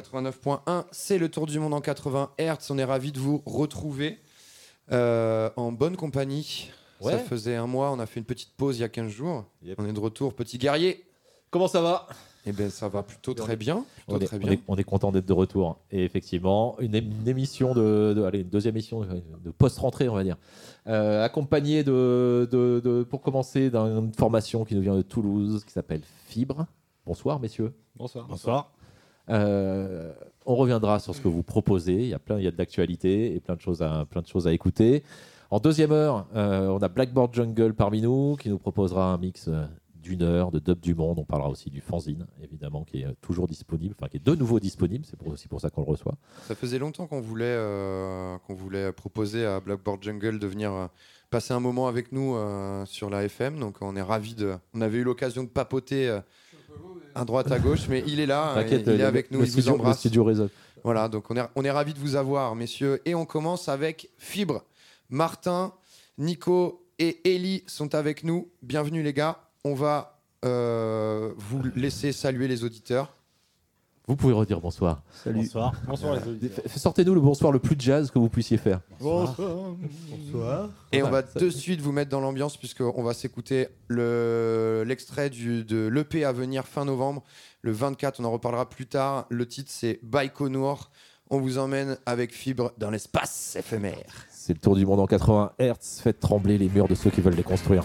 89.1, c'est le tour du monde en 80 Hz. On est ravi de vous retrouver euh, en bonne compagnie. Ça faisait un mois, on a fait une petite pause il y a 15 jours. Yep. On est de retour, petit guerrier. Comment ça va? Eh bien, ça va plutôt très bien. on est, très on bien. est- on est content d'être de retour. Et effectivement, une, émission de, de- allez, une deuxième émission de, de post-rentrée, on va dire, Euh, accompagnée de, de- de- pour commencer, d'une formation qui nous vient de Toulouse, qui s'appelle Fibre. Bonsoir, messieurs. Bonsoir. Bonsoir. Euh, on reviendra sur ce que vous proposez. Il y a plein, il y a de l'actualité et plein de choses à, plein de choses à écouter. En deuxième heure, euh, on a Blackboard Jungle parmi nous qui nous proposera un mix euh, d'une heure de dub du monde. On parlera aussi du fanzine, évidemment, qui est toujours disponible, enfin qui est de nouveau disponible. C'est aussi pour ça qu'on le reçoit. Ça faisait longtemps qu'on voulait, qu'on voulait proposer à Blackboard Jungle de venir passer un moment avec nous sur la FM. Donc on est ravis de. On avait eu l'occasion de papoter à droite, à gauche, mais il est là, T'inquiète, il est le- avec nous, le il vous studio- le embrasse. studio résonne. Voilà, donc on est, on est ravis de vous avoir, messieurs. Et on commence avec Fibre. Martin, Nico et Ellie sont avec nous. Bienvenue les gars. On va euh, vous laisser saluer les auditeurs. Vous pouvez redire bonsoir. Bonsoir. Bonsoir les auditeurs. F- Sortez-nous le bonsoir le plus jazz que vous puissiez faire. Bonsoir. Bonsoir. Et on va de suite vous mettre dans l'ambiance puisqu'on va s'écouter le- l'extrait de l'EP à venir fin novembre, le 24, on en reparlera plus tard. Le titre c'est Baïkonour. On vous emmène avec Fibre dans l'espace éphémère. C'est le tour du monde en 80 Hertz. Faites trembler les murs de ceux qui veulent les construire.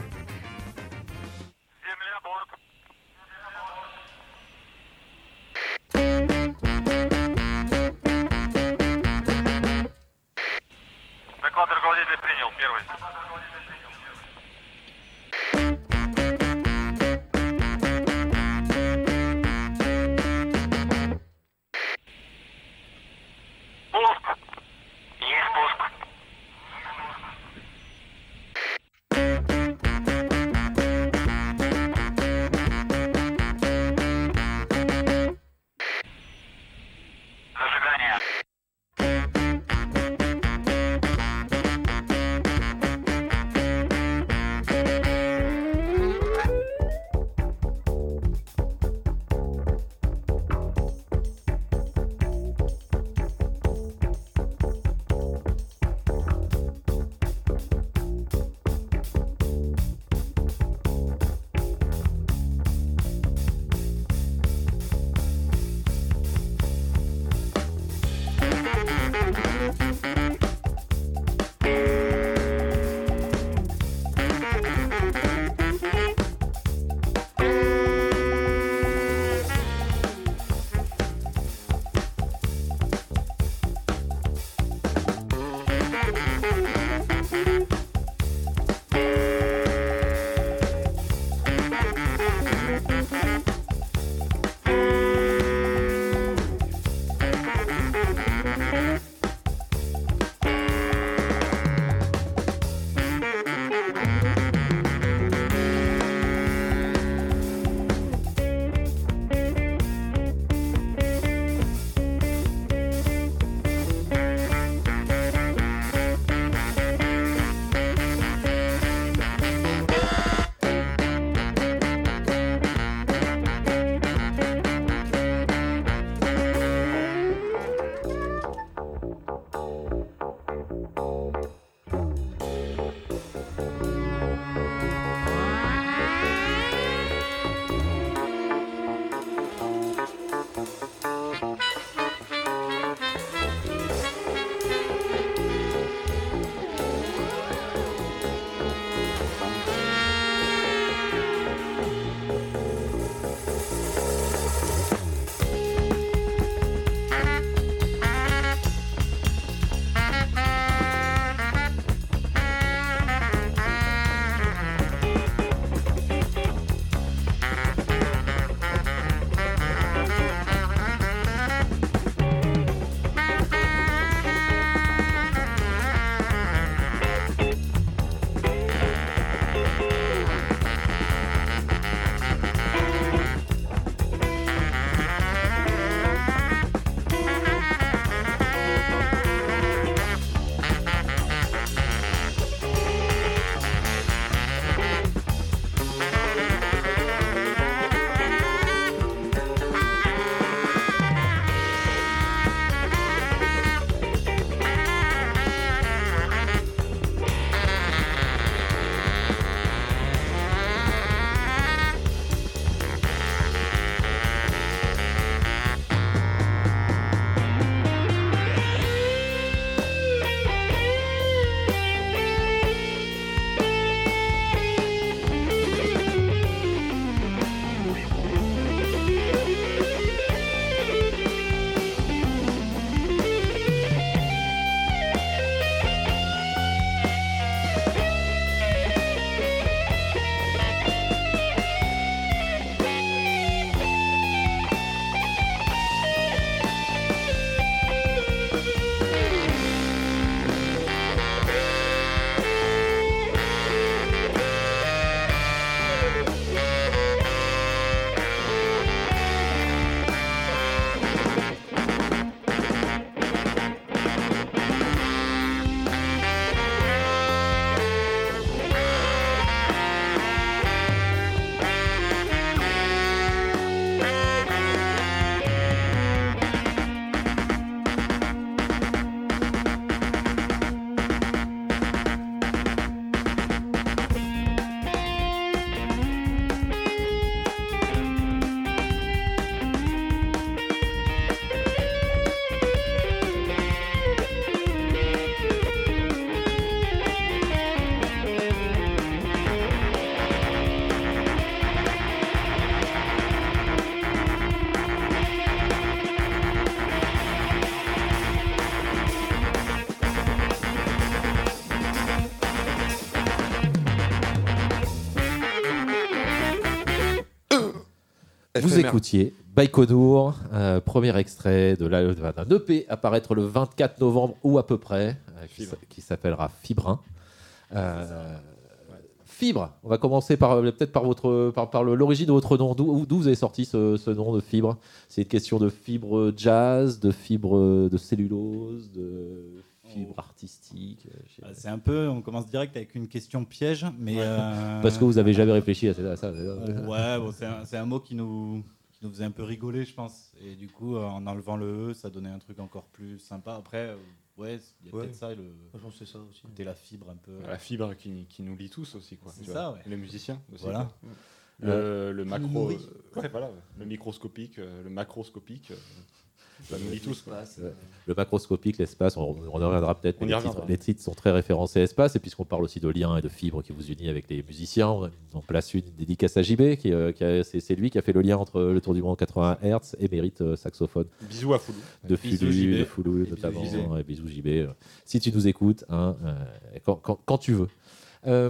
Vous écoutiez Baïkonour, euh, premier extrait de d'un EP à paraître le 24 novembre ou à peu près, euh, qui, s'appellera Fibrin. Euh, Fibre, on va commencer par euh, peut-être par votre par, l'origine de votre nom. D'où d'où vous avez sorti ce, ce nom de fibre? C'est une question de fibre jazz, de fibre de cellulose, de artistique. euh, je sais pas. Ah, C'est un peu, on commence direct avec une question piège, mais. euh, Parce que vous avez jamais réfléchi à ça. à ça. Ouais, bon, c'est un, mot qui nous, qui nous faisait un peu rigoler, je pense. Et du coup, euh, en enlevant le E, ça donnait un truc encore plus sympa. Après, euh, ouais, il y a Ouais. peut-être ça, le Franchement, c'est ça aussi. côté la fibre un peu. La fibre qui, qui nous lie tous aussi, quoi. C'est ça, vois. ouais. Les musiciens aussi. Voilà. quoi. Le, le macro. euh, ouais, voilà. Le microscopique, euh, le macroscopique. Euh, ça nous lie tous, quoi. Le macroscopique, l'espace, on, on y reviendra peut-être. On mais y les, les titres sont très référencés espace. Et puisqu'on parle aussi de liens et de fibres qui vous unissent avec les musiciens, on en place une dédicace à JB. Qui, euh, qui a- c'est, c'est lui qui a fait le lien entre le Tour du Monde 80 Hz et Mérite euh, saxophone Bisous à Foulou. de Fulu, de Foulou notamment. bisous, JB. Et bisous JB. euh, Si tu nous écoutes, hein, euh, quand, quand- quand tu veux. Euh,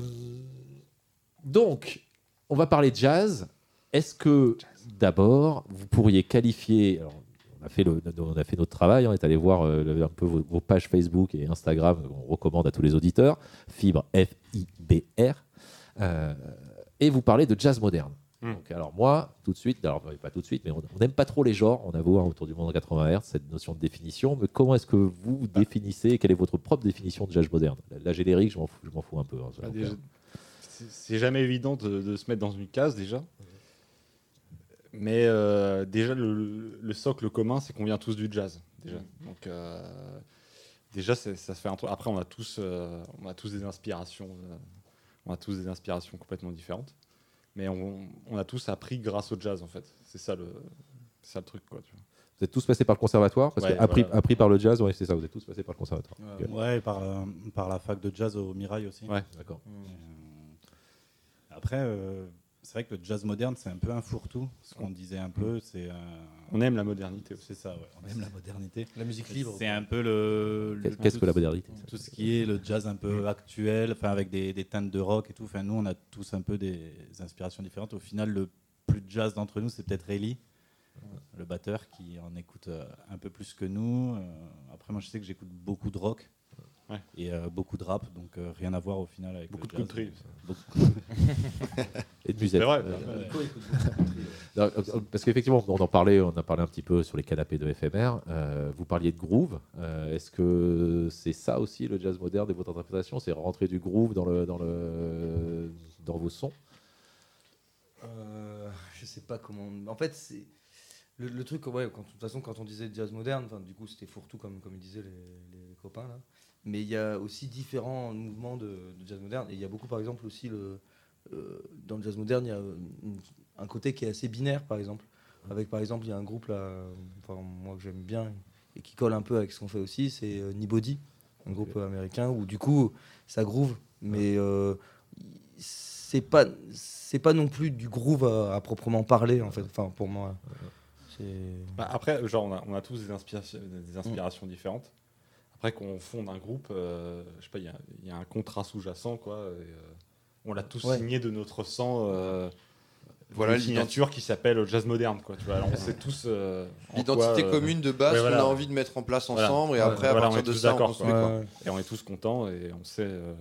donc, on va parler de jazz. Est-ce que d'abord, vous pourriez qualifier. alors, a fait le- on a fait notre travail, on est allé voir euh, un peu vos, vos pages Facebook et Instagram, on recommande à tous les auditeurs. Fibre, F-I-B-R. Euh, et vous parlez de jazz moderne. Mm. Donc, alors moi, tout de suite, alors pas tout de suite, mais on n'aime pas trop les genres, on avoue, hein, autour du monde en 80 Hz, cette notion de définition, mais comment est-ce que vous définissez, quelle est votre propre définition de jazz moderne? La, la générique, je m'en fous, fous un peu. hein, Ah, c'est- C'est jamais évident de, de se mettre dans une case déjà. Mais euh, déjà, le, le socle commun, c'est qu'on vient tous du jazz. Déjà. Donc, euh, déjà, ça se fait un truc. Après, on a tous, euh, on a tous des inspirations. euh, on a tous des inspirations complètement différentes. Mais on, on a tous appris grâce au jazz, en fait. C'est ça le, c'est ça le truc, quoi. tu vois. Vous êtes tous passés par le conservatoire Parce Ouais, que appris, voilà. appris par le jazz, oui, c'est ça, vous êtes tous passés par le conservatoire. Euh, Ok, ouais, par, euh, par la fac de jazz au Mirail aussi. Ouais. D'accord. Euh, Après, euh, c'est vrai que le jazz moderne, c'est un peu un fourre-tout. Ce qu'on disait un peu, c'est. euh, On aime la modernité aussi. c'est ça, ouais. On aime la modernité. La musique libre. C'est un peu le. le- Qu'est-ce que la modernité Tout ce qui est le jazz un peu actuel, enfin avec des, des teintes de rock et tout. Enfin, nous, on a tous un peu des inspirations différentes. Au final, le plus jazz d'entre nous, c'est peut-être Ellie, le batteur, qui en écoute euh, un peu plus que nous. Euh, après, moi, je sais que j'écoute beaucoup de rock. Ouais. Et euh, beaucoup de rap, donc euh, rien à voir au final avec Beaucoup de jazz. country. Beaucoup- Et de musette. Vrai. Euh. Non, Parce qu'effectivement, on en parlait, on a parlé un petit peu sur les canapés de FMR. euh, vous parliez de groove. Euh, Est-ce que c'est ça aussi le jazz moderne et votre interprétation? C'est rentrer du groove dans le dans le dans vos sons? Euh, je sais pas comment. En fait, c'est. Le, le truc, ouais, quand, de toute façon, quand on disait jazz moderne, du coup, c'était fourre-tout, comme, comme ils disaient les, les copains, là. Mais il y a aussi différents mouvements de, de jazz moderne. Et il y a beaucoup, par exemple, aussi, le, euh, dans le jazz moderne, il y a une- un côté qui est assez binaire, par exemple. Avec, par exemple, il y a un groupe, là, enfin, moi, que j'aime bien, et qui colle un peu avec ce qu'on fait aussi, c'est euh, Nibody, un groupe américain, où, du coup, ça groove, mais euh, c'est pas c'est pas non plus du groove à, à proprement parler en fait enfin pour moi Bah, après, genre, on a, on a tous des inspirations, des inspirations différentes. Après, qu'on fonde un groupe, euh, je sais pas, il y a, il y a un contrat sous-jacent, quoi. et, euh, on l'a tous Ouais. signé de notre sang. euh, Voilà une signature qui s'appelle jazz moderne, quoi. Tu vois, Alors, on sait tous euh, en L'identité euh, commune de base ouais, voilà. qu'on a envie de mettre en place Voilà. ensemble et après voilà, à on partir est de tous ça on d'accord, construit, quoi. quoi. Ouais. et on est tous contents et on sait euh,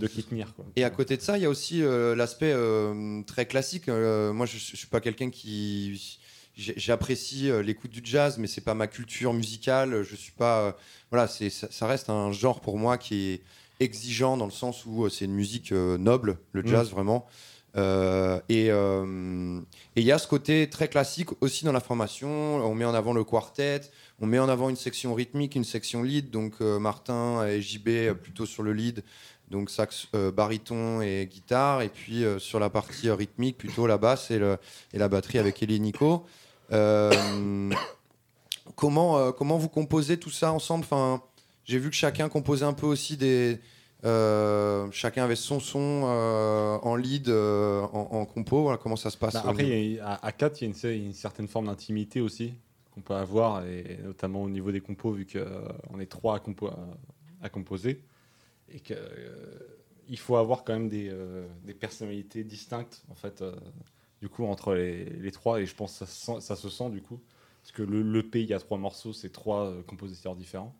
de qui tenir, quoi. Et à côté de ça, il y a aussi euh, l'aspect euh, très classique. Euh, moi, je, je suis pas quelqu'un qui j'apprécie euh, l'écoute du jazz, mais c'est pas ma culture musicale. Je suis pas euh, voilà, c'est ça, ça reste un genre pour moi qui est exigeant dans le sens où euh, c'est une musique noble, le Mm. jazz vraiment. Euh, et euh, il y a ce côté très classique aussi dans la formation. On met en avant le quartet, on met en avant une section rythmique, une section lead. Donc euh, Martin et JB plutôt sur le lead, donc sax, baryton et guitare. Et puis sur la partie rythmique, plutôt la basse et, le- et la batterie avec et Nico. Euh, comment, euh, comment vous composez tout ça ensemble? Enfin, J'ai vu que chacun composait un peu aussi des. euh, chacun avait son son euh, en lead, euh, en, en compo. Voilà, comment ça se passe Bah, après, a- à, à 4, il y a une, cer- une certaine forme d'intimité aussi qu'on peut avoir, et notamment au niveau des compos, vu qu'on est trois à, compo- à, composer, et qu'il faut avoir quand même des, des personnalités distinctes en fait, du coup, entre les, les trois, et je pense que ça, se sent- ça se sent, du coup. Parce que le l'EP, il y a trois morceaux, c'est trois euh, compositeurs différents.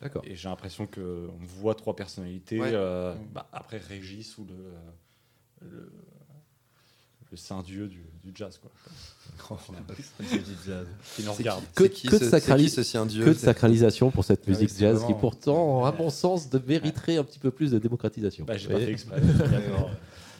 D'accord. Et j'ai l'impression qu'on voit trois personnalités. Ouais. euh, bah, après, Régis ou le, le, le saint dieu du, du jazz, quoi. Qui nous C'est regarde. qui- Que- c'est qui que ce- de dieu Que sacralisation pour cette Ah musique jazz qui pourtant, à mon sens, de- mériterait un petit peu plus de démocratisation. Bah, j'ai Vous pas fait voyez exprès. D'accord.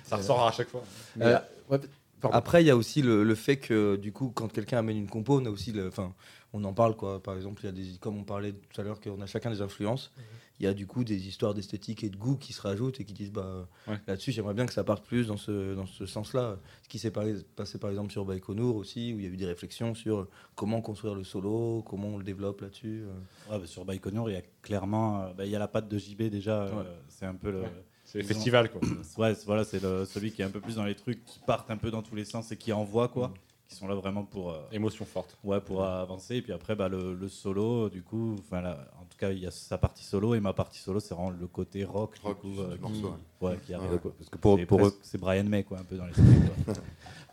Ça ressort à chaque fois. Euh, ouais, pardon. Après, il y a aussi le, le fait que, du coup, quand quelqu'un amène une compo, on a aussi, enfin, on en parle, quoi. Par exemple, il y a des, comme on parlait tout à l'heure, qu'on a chacun des influences. Il y a du coup des histoires d'esthétique et de goût qui se rajoutent et qui disent, bah, Ouais. là-dessus, j'aimerais bien que ça parte plus dans ce, dans ce sens-là. Ce qui s'est passé, par exemple, sur Baïkonour aussi, où il y a eu des réflexions sur comment construire le solo, comment on le développe là-dessus. euh. Ouais, bah, sur Baïkonour, il y a clairement euh, bah, il y a la patte de JB déjà. euh, c'est un peu le. C'est ont- festivals, quoi. Ouais, c'est- voilà, c'est le- celui qui est un peu plus dans les trucs qui partent un peu dans tous les sens et qui envoient quoi, qui sont là vraiment pour. euh, Émotion forte. Ouais, pour avancer. Et puis après, bah, le, le solo, du coup, enfin, là, en tout cas, il y a sa partie solo et ma partie solo, c'est vraiment le côté rock, Rock du du- coup, qui, morceau, ouais, qui arrive. Ouais, quoi, parce que pour, c'est, pour- presque- c'est Brian May, quoi, un peu dans les trucs. quoi.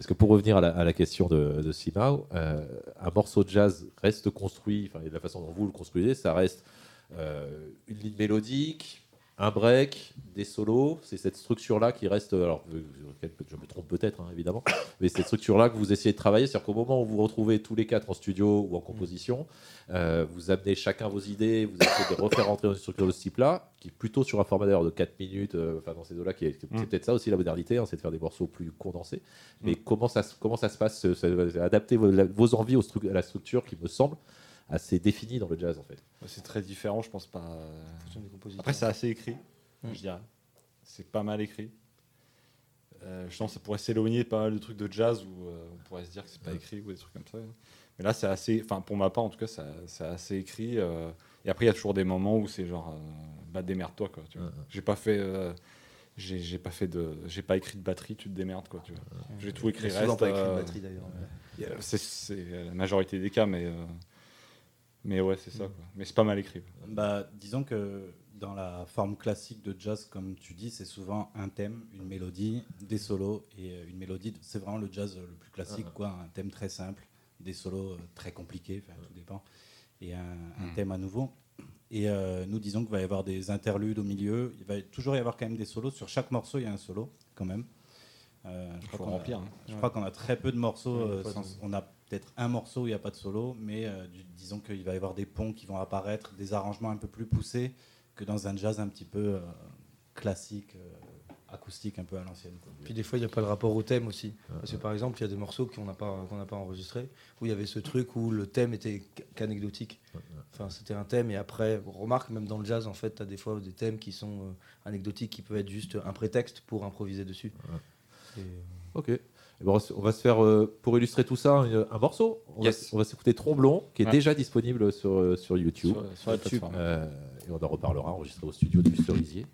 Parce que pour revenir à la, à la question de, de Simao, euh, un morceau de jazz reste construit, enfin, et de la façon dont vous le construisez, ça reste euh, une ligne mélodique, un break, des solos. C'est cette structure-là qui reste. Alors, je me trompe peut-être, hein, évidemment, mais cette structure-là que vous essayez de travailler. C'est-à-dire qu'au moment où vous vous retrouvez tous les quatre en studio ou en composition, euh, vous amenez chacun vos idées, vous essayez de refaire rentrer dans une structure de ce type-là, qui est plutôt sur un format d'ailleurs de 4 minutes, euh, enfin dans ces deux-là, qui est, c'est Mm. peut-être ça aussi la modernité, hein, c'est de faire des morceaux plus condensés. Mais comment, ça, se- comment ça se passe Adapter vos, envies au stru- à la structure qui me semble assez définie dans le jazz en fait. C'est très différent, je pense pas. Après, c'est assez écrit, Mm. je dirais. C'est pas mal écrit. Euh, je pense que ça pourrait s'éloigner de pas mal de trucs de jazz où euh, on pourrait se dire que c'est pas écrit ou des trucs comme ça. Mais là, c'est assez. Enfin, pour ma part, en tout cas, ça- c'est assez écrit. euh, et après, il y a toujours des moments où c'est genre. euh, bah, démerde-toi, quoi. tu vois. J'ai pas fait. euh, j'ai j'ai pas fait de. J'ai pas écrit de batterie, tu te démerdes, quoi. Tu vois. J'ai tout écrit reste. pas écrit de batterie d'ailleurs. C'est c'est la majorité des cas, mais. euh, mais ouais, c'est ça, quoi. Mais c'est pas mal écrit. Bah, disons que dans la forme classique de jazz, comme tu dis, c'est souvent un thème, une mélodie, des solos et euh, une mélodie. C'est vraiment le jazz le plus classique, quoi. Un thème très simple, des solos euh, très compliqués, tout dépend, et un, un Mm. thème à nouveau. Et euh, nous disons qu'il va y avoir des interludes au milieu. Il va toujours y avoir quand même des solos. Sur chaque morceau, il y a un solo, quand même. Euh, je crois qu'on a- hein. crois qu'on a très peu de morceaux. Ouais, euh, sans- de- on a peut-être un morceau où il n'y a pas de solo, mais euh, du- disons qu'il va y avoir des ponts qui vont apparaître, des arrangements un peu plus poussés que dans un jazz un petit peu euh, classique, euh, acoustique, un peu à l'ancienne. Puis des fois, il n'y a pas le rapport au thème aussi. Parce que par exemple, il y a des morceaux qu'on n'a pas, qu'on n'a pas enregistrés, où il y avait ce truc où le thème était qu- qu'anecdotique. Enfin, c'était un thème, et après, on remarque, même dans le jazz, en fait, tu as des fois des thèmes qui sont euh, anecdotiques, qui peuvent être juste un prétexte pour improviser dessus. Et, Ok. Eh ben, on va se- faire, euh, pour illustrer tout ça, un morceau. On Yes. va, s'écouter Tromblon, qui est Ouais. déjà disponible sur, euh, sur YouTube. Sur, plateforme. Euh, et on en reparlera, enregistré au studio du Cerisier.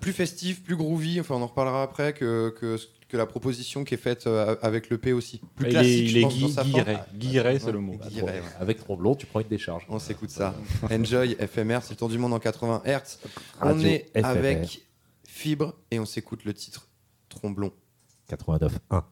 plus festif, plus groovy, enfin on en reparlera après que, que, que la proposition qui est faite avec le P aussi. Plus il classique, est, je il est pense, dans gui- sa forme. guilleré. Guilleré, c'est le mot. guilleré, ouais. Avec Tromblon, tu prends une décharge. On s'écoute ça. Enjoy FMR, c'est le tour du monde en 80 Hz. On est FMR. avec Fibre et on s'écoute le titre Tromblon. 89.1.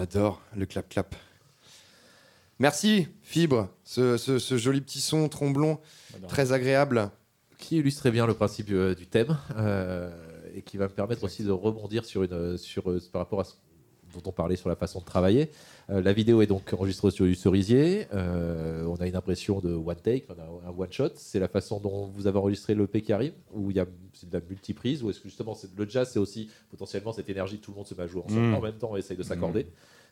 adore le clap-clap. Merci, Fibre, ce, ce- ce joli petit son tromblon, très agréable. qui illustrait bien le principe euh, du thème euh, et qui va me permettre aussi de rebondir sur une, sur, euh, par rapport à ce dont on parlait sur la façon de travailler. Euh, la vidéo est donc enregistrée sur du cerisier. Euh, on a une impression de one take, on a un one shot. C'est la façon dont vous avez enregistré l'EP qui arrive, où il y a c'est de la multiprise, ou est-ce que justement c'est- le jazz c'est aussi potentiellement cette énergie, tout le monde se met à jouer ensemble Mm. en même temps et essaye de s'accorder.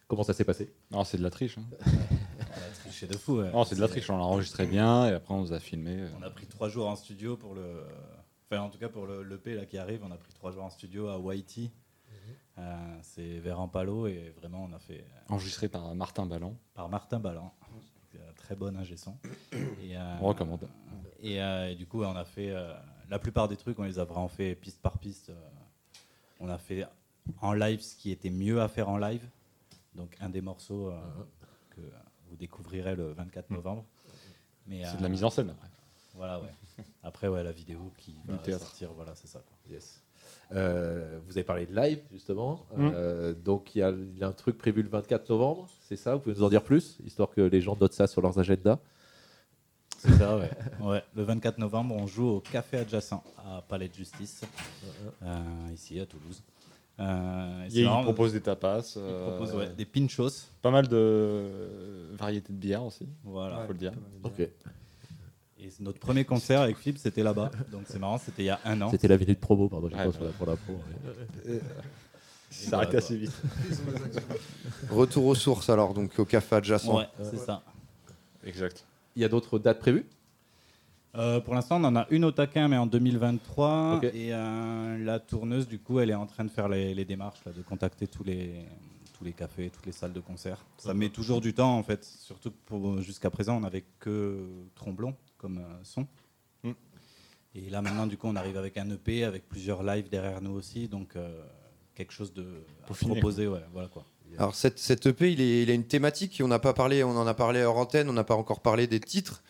Comment ça s'est passé? Non, c'est de la triche. hein. On a triché de fou. ouais. Non, c'est de la triche. On l'a enregistré bien et après on nous a filmé. On a pris trois jours en studio pour le. Enfin, en tout cas, pour le l'EP là qui arrive, on a pris trois jours en studio à Waiti. Euh, c'est vers Palo et vraiment on a fait euh, Enregistré par Martin Ballan. par Martin Ballan, un très bon ingé son. Et, euh, On recommande. Et, euh, et du coup, on a fait euh, la plupart des trucs, on les a vraiment fait piste par piste. euh, on a fait en live ce qui était mieux à faire en live. Donc un des morceaux euh, que vous découvrirez le 24 novembre. Mais, C'est euh, de la mise en scène après. Voilà, ouais. Après, ouais, la vidéo qui va sortir, voilà, c'est ça. quoi. Yes. Euh, vous avez parlé de live, justement. Mm. Euh, donc, il y, a- il y a un truc prévu le 24 novembre, c'est ça? Vous pouvez nous en dire plus, histoire que les gens notent ça sur leurs agendas? C'est ça, ouais. ouais. Le 24 novembre, on joue au café adjacent à Palais de Justice, euh, ici à Toulouse. Euh, et Il propose des tapas. euh, propose, ouais, des pinchos. Pas mal de variétés de bières aussi. Voilà. faut le dire. Ok. Et notre premier concert avec Philippe, c'était là-bas. Donc c'est marrant, c'était il y a un an. C'était la minute promo, pardon, j'ai Ouais, pas ouais. pour la, pour la pro. ouais. Ça s'arrête assez vite. Retour aux sources alors, donc au café adjacent. Ouais, c'est ça. Exact. Il y a d'autres dates prévues? Euh, pour l'instant, on en a une au taquin, mais en 2023. Ok. Et euh, la tourneuse, du coup, elle est en train de faire les, les démarches, là, de contacter tous les, tous les cafés, toutes les salles de concert. Ça met toujours du temps, en fait. Surtout que pour- jusqu'à présent, on n'avait que Tromblon comme euh, son. Mm. Et là, maintenant, du coup, on arrive avec un EP, avec plusieurs lives derrière nous aussi. Donc, euh, quelque chose de à Pour finir, proposer, ouais, voilà quoi. Alors cette, cette EP, il, est- il a une thématique. On n'a pas parlé, on en a parlé hors antenne. On n'a pas encore parlé des titres.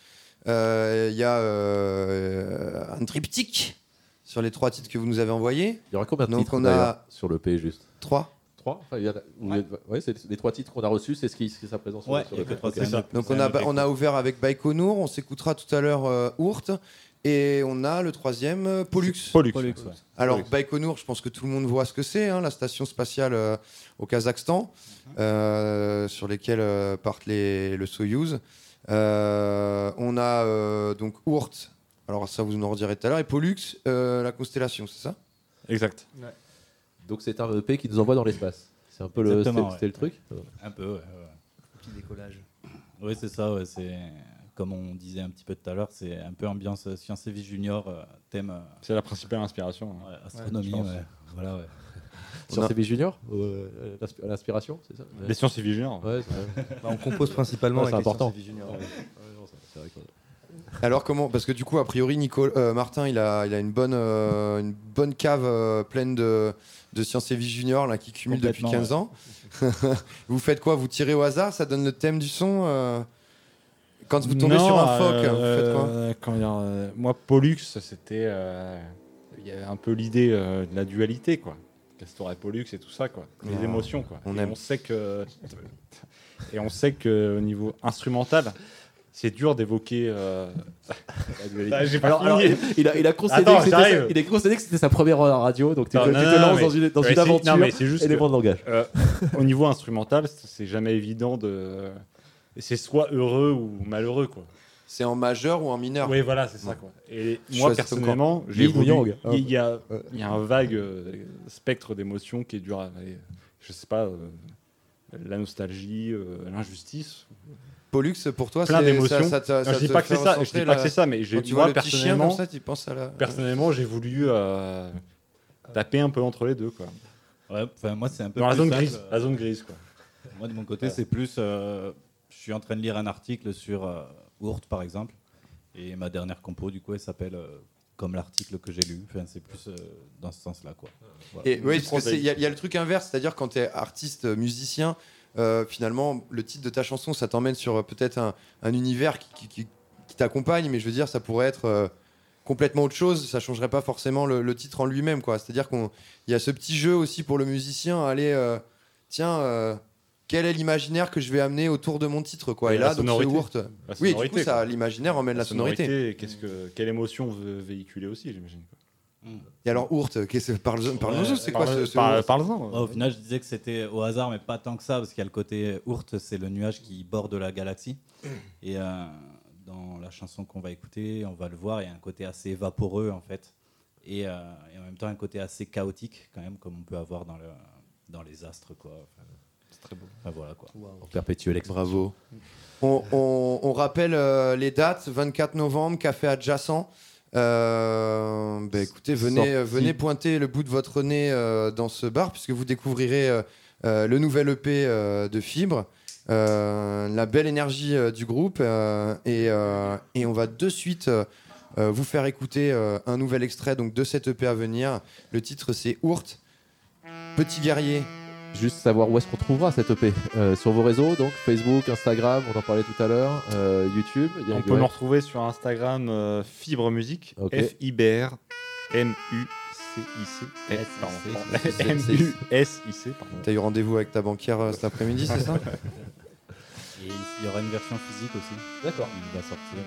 Euh, Il y a euh, un triptyque sur les trois titres que vous nous avez envoyés. Il y aura combien de Donc, titres on a- sur le P juste? Trois. Trois Enfin, il y en a- ou- ouais, c'est les trois titres qu'on a reçus, c'est ce qui, ce qui sera présent sur, Ouais, le trois Ok. scènes. Donc on a, on a ouvert avec Baïkonour. On s'écoutera tout à l'heure euh, Ourt. Et on a le troisième, euh, Pollux. Pollux. Pollux, ouais. Alors, Pollux. Baïkonour, je pense que tout le monde voit ce que c'est, hein, la station spatiale euh, au Kazakhstan, euh, sur lesquelles euh, partent les, le Soyouz. Euh, on a euh, donc Ourt, alors ça vous nous en redirez tout à l'heure, et Pollux, euh, la constellation, c'est ça? Exact. Donc c'est un EP qui nous envoie dans l'espace. C'est un peu le, c'était- ouais. le truc Un peu, ouais. ouais. Petit décollage. Oui, c'est ça. Ouais, c'est comme on disait un petit peu tout à l'heure, c'est un peu ambiance Science et Vie Junior, euh, thème euh, C'est la principale inspiration. hein. ouais, astronomie. ouais. Voilà, ouais. Sur a- CV Junior euh, l'insp- L'inspiration, c'est ça? Les sciences et vie junior. Vrai. Bah, on compose principalement avec les important. Sciences et Vie Junior. Alors comment Parce que du coup, a priori, euh, Martin, il a, il a une, bonne, euh, une bonne cave euh, pleine de, de Sciences et Vie Junior là, qui cumule depuis Complètement, 15 ans. vous faites quoi? Vous tirez au hasard? Ça donne le thème du son euh Quand vous tombez Non, sur un phoque, vous euh, faites quoi? euh, Moi, Pollux, c'était. Il y avait un peu l'idée de la dualité, quoi. Castor et Pollux et tout ça, quoi. Les Ah, émotions, quoi. on et aime. on sait que. et on sait que au niveau instrumental, c'est dur d'évoquer euh, la dualité. Ah, j'ai Alors, alors, il, il a, il a concédé Attends, que c'était j'arrive. sa- il a concédé que c'était sa première heure à radio, donc tu, Non, te, non, tu te non, lances mais- dans une, dans Ouais, une c'est- aventure non, mais c'est juste élément de langage. Euh, au niveau instrumental, c'est c'est jamais évident de. C'est soit heureux ou malheureux, quoi. C'est en majeur ou en mineur Oui, voilà, c'est ça, quoi. Et Je moi, choisis ton personnellement, j'ai Yin ou voulu. yang. Il y, a, il y a un vague euh, spectre d'émotions qui est dur à. Je sais pas, euh, la nostalgie, euh, l'injustice. Pollux, pour toi, Plein c'est- d'émotions. Ça, ça te- Non, ça je dis pas que fait c'est ça, je dis pas que c'est ça, mais j'ai tu moi, vois chien personnellement, ça, tu penses à la. personnellement, j'ai voulu euh, taper un peu entre les deux, quoi. Ouais, moi, c'est un peu Dans la zone simple. grise, la zone grise, quoi. Moi, de mon côté, c'est plus. euh, je suis en train de lire un article sur euh, Ourt, par exemple. Et ma dernière compo, du coup, elle s'appelle euh, comme l'article que j'ai lu. Enfin, c'est plus euh, dans ce sens-là, quoi. Voilà. Et oui, parce que c'est- il y, a- il y a le truc inverse, c'est-à-dire quand tu es artiste, euh, musicien, euh, finalement, le titre de ta chanson, ça t'emmène sur euh, peut-être un, un univers qui, qui- qui- qui t'accompagne, mais je veux dire, ça pourrait être euh, complètement autre chose, ça changerait pas forcément le, le titre en lui-même, quoi. C'est-à-dire qu'il y a ce petit jeu aussi pour le musicien, aller, euh, tiens, quel est l'imaginaire que je vais amener autour de mon titre, quoi. Et là, donc, ce sonorité. Ourt, La oui, du coup, ça, l'imaginaire emmène la, sonorité. Que, quelle émotion veut véhiculer aussi, j'imagine. quoi. Et alors, Ourt, qu'est-ce- parle- parle-nous, Ouais, c'est quoi ce, Parle-en. Au final, je disais que c'était au hasard, mais pas tant que ça, parce qu'il y a le côté Ourt, c'est le nuage qui borde la galaxie. Et euh, dans la chanson qu'on va écouter, on va le voir, il y a un côté assez vaporeux, en fait. Et, euh, et en même temps, un côté assez chaotique, quand même, comme on peut avoir dans, le, dans les astres, quoi. Enfin, C'est très beau. enfin, voilà, quoi. On perpétue l'explosion. Bravo. On, on- on rappelle euh, les dates 24 novembre, café adjacent. Euh, bah, écoutez, venez, Sorti. venez pointer le bout de votre nez euh, dans ce bar, puisque vous découvrirez euh, euh, le nouvel EP euh, de Fibre, euh, la belle énergie euh, du groupe, euh, et, euh, et on va de suite euh, euh, vous faire écouter euh, un nouvel extrait donc, de cet EP à venir. Le titre c'est Ourt, Petit guerrier. Juste savoir où est-ce qu'on trouvera cette EP. Euh, sur vos réseaux, donc Facebook, Instagram, on en parlait tout à l'heure, euh, YouTube. il y a On peut nous retrouver sur Instagram euh, Fibre Musique, Ok. F-I-B-R M-U-C-I-C. S-I-C. Pardon, M-U-S-I-C, pardon. T'as eu rendez-vous avec ta banquière cet après-midi, c'est ça? Et il y aura une version physique aussi. D'accord. Il va sortir.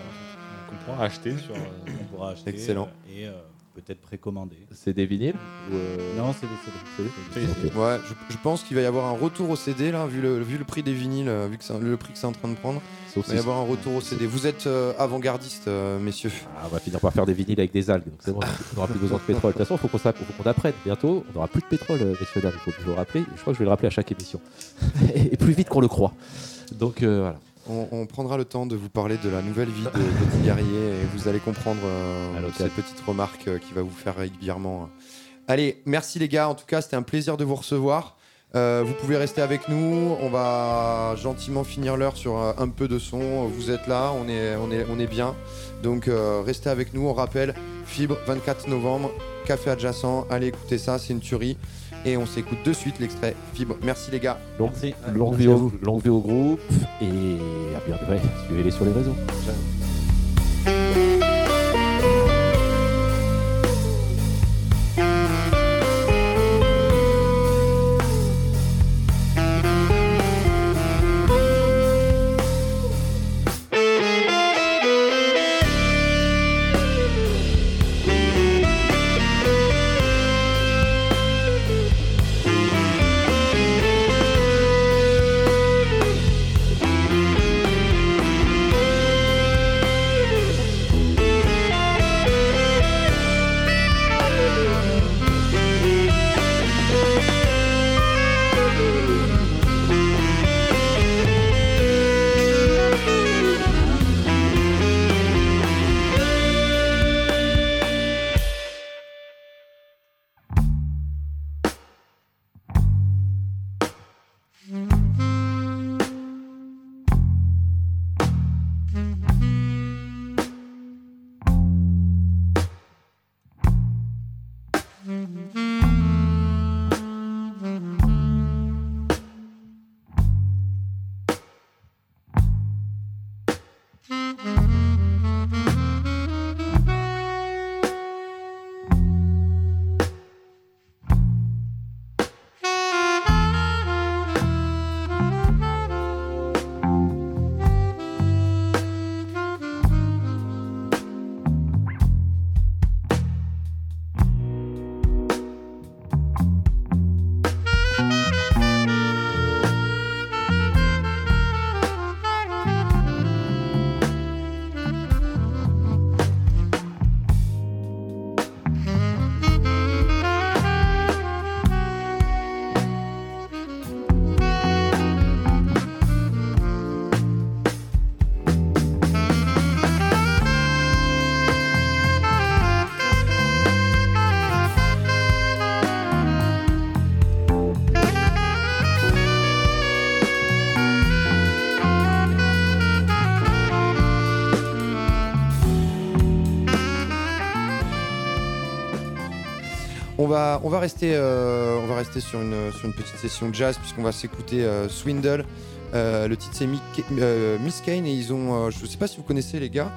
On pourra acheter sur. On pourra acheter. Excellent. et peut-être précommander. C'est des vinyles ou, euh, Non, c'est des CD. Ok. Ouais, je, je pense qu'il va y avoir un retour au CD là, vu le, vu le prix des vinyles, euh, vu que le prix que c'est en train de prendre. Sauf Il va y avoir un retour au CD. Vous êtes euh, avant-gardiste, euh, messieurs. Ah, on va finir par faire des vinyles avec des algues, donc c'est bon, on n'aura plus besoin de pétrole. De toute façon, il faut qu'on s'app- faut qu'on apprenne. Bientôt, on n'aura plus de pétrole, messieurs, dames. Il faut que je le rappeler. Je crois que je vais le rappeler à chaque émission. Et plus vite qu'on le croit. Donc euh, voilà. On, on prendra le temps de vous parler de la nouvelle vie de Petit Guerrier et vous allez comprendre euh, cette petite remarque euh, qui va vous faire régulièrement. Allez, merci les gars. En tout cas, c'était un plaisir de vous recevoir. Euh, vous pouvez rester avec nous. On va gentiment finir l'heure sur un peu de son. Vous êtes là, on est, on est, on est bien. Donc restez avec nous. On rappelle Fibre, 24 novembre, café adjacent. Allez écouter ça, c'est une tuerie. Et on s'écoute de suite l'extrait Fibre. Merci les gars. Longue, Merci. longue, vie au, longue vie au groupe et à bientôt. Suivez-les sur les réseaux. On va, on va rester, euh, on va rester sur, une, sur une petite session de jazz puisqu'on va s'écouter euh, Swindle. Euh, le titre c'est euh, Miss Kane et ils ont, euh, je sais pas si vous connaissez les gars,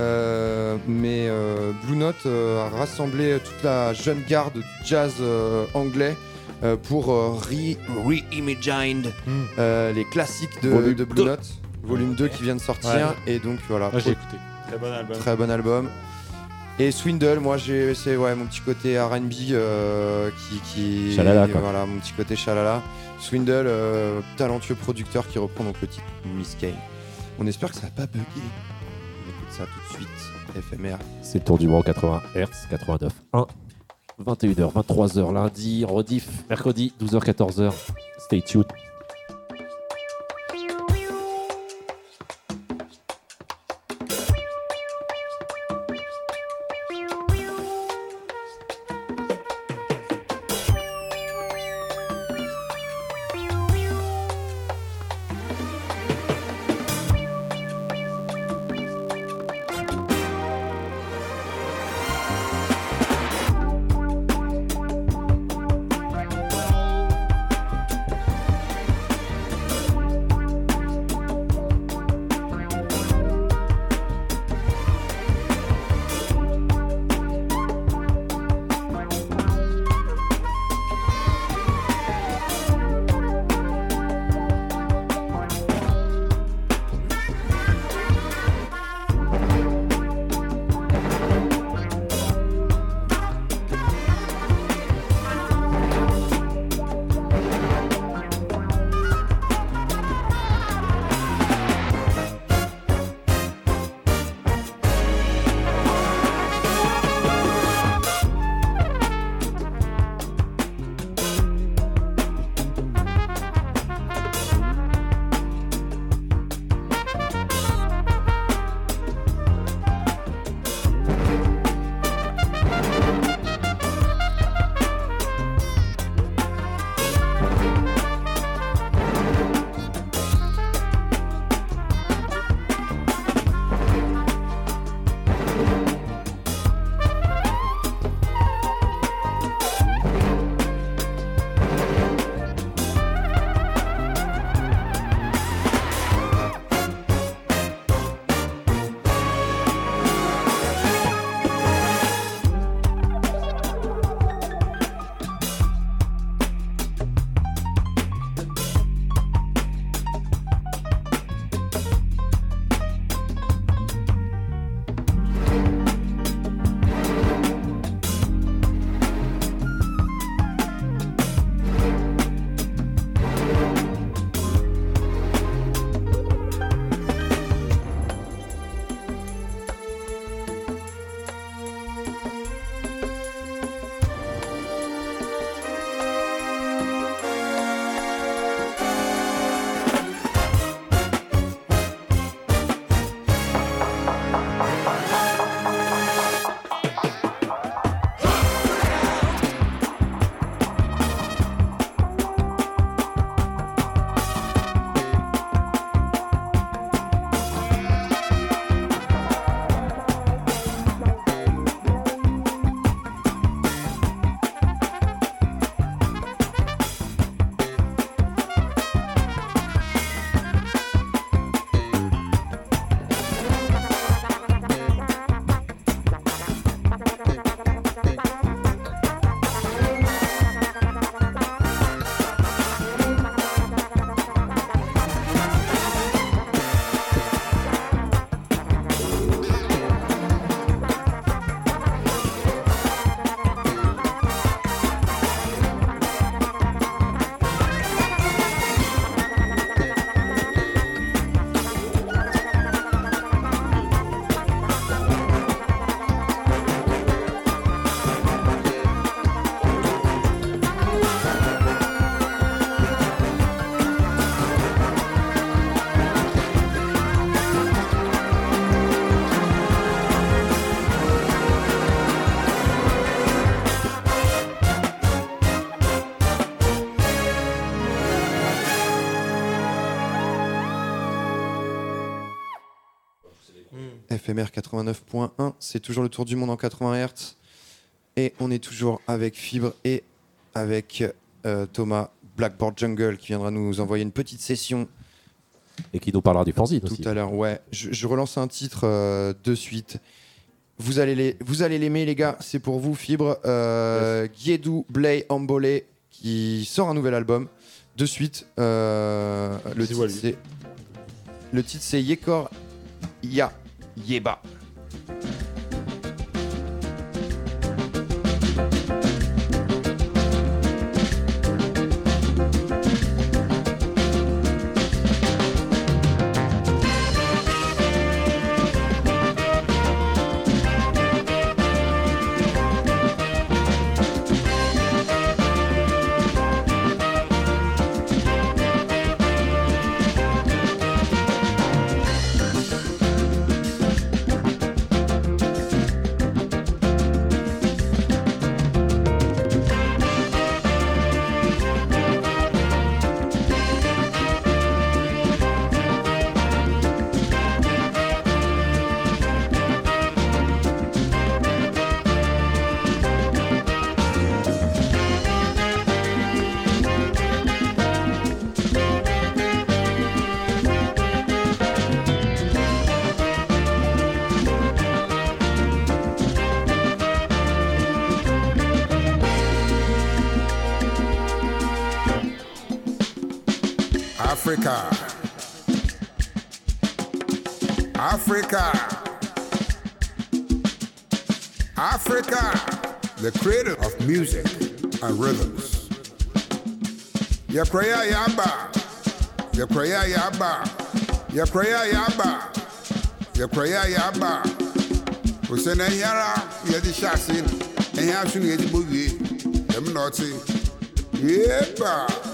Euh, mais euh, Blue Note euh, a rassemblé toute la jeune garde du jazz euh, anglais euh, pour euh, re- re-imagine euh, les classiques de, Volume de Blue. Note, volume 2 qui vient de sortir. Et donc voilà, j'ai écouté. Très bon album. très bon album. Et Swindle, moi j'ai c'est ouais mon petit côté R&B euh, qui qui Chalala, quoi. voilà mon petit côté chalala. Swindle, euh, talentueux producteur qui reprend donc le titre Miss Kane. On espère que ça va pas bugger. On écoute ça tout de suite. éphémère. C'est le tour du monde 80 Hz, 89 1. 21h, 23h lundi, rediff mercredi, 12h, 14h. Stay tuned. FMR 89.1, c'est toujours le tour du monde en 80 Hz. Et on est toujours avec Fibre et avec euh, Thomas Blackboard Jungle qui viendra nous envoyer une petite session Et qui nous parlera du fanzine aussi. Tout à l'heure, ouais. Je, je relance un titre euh, de suite. Vous allez les, vous allez l'aimer, les gars. C'est pour vous, Fibre. Euh, Guédou Blay Ambolé qui sort un nouvel album de suite. Euh, le, titre, le titre, c'est Yekor Ya Yeba. Africa. Africa. Africa, the creator of music and rhythms. Your prayer yaba. Your prayer yaba. Your prayer yaba. Your yaba. Osene yara yedi shasin. Eya sunu yedi bowie. Dem noti. Yeba. Yeah,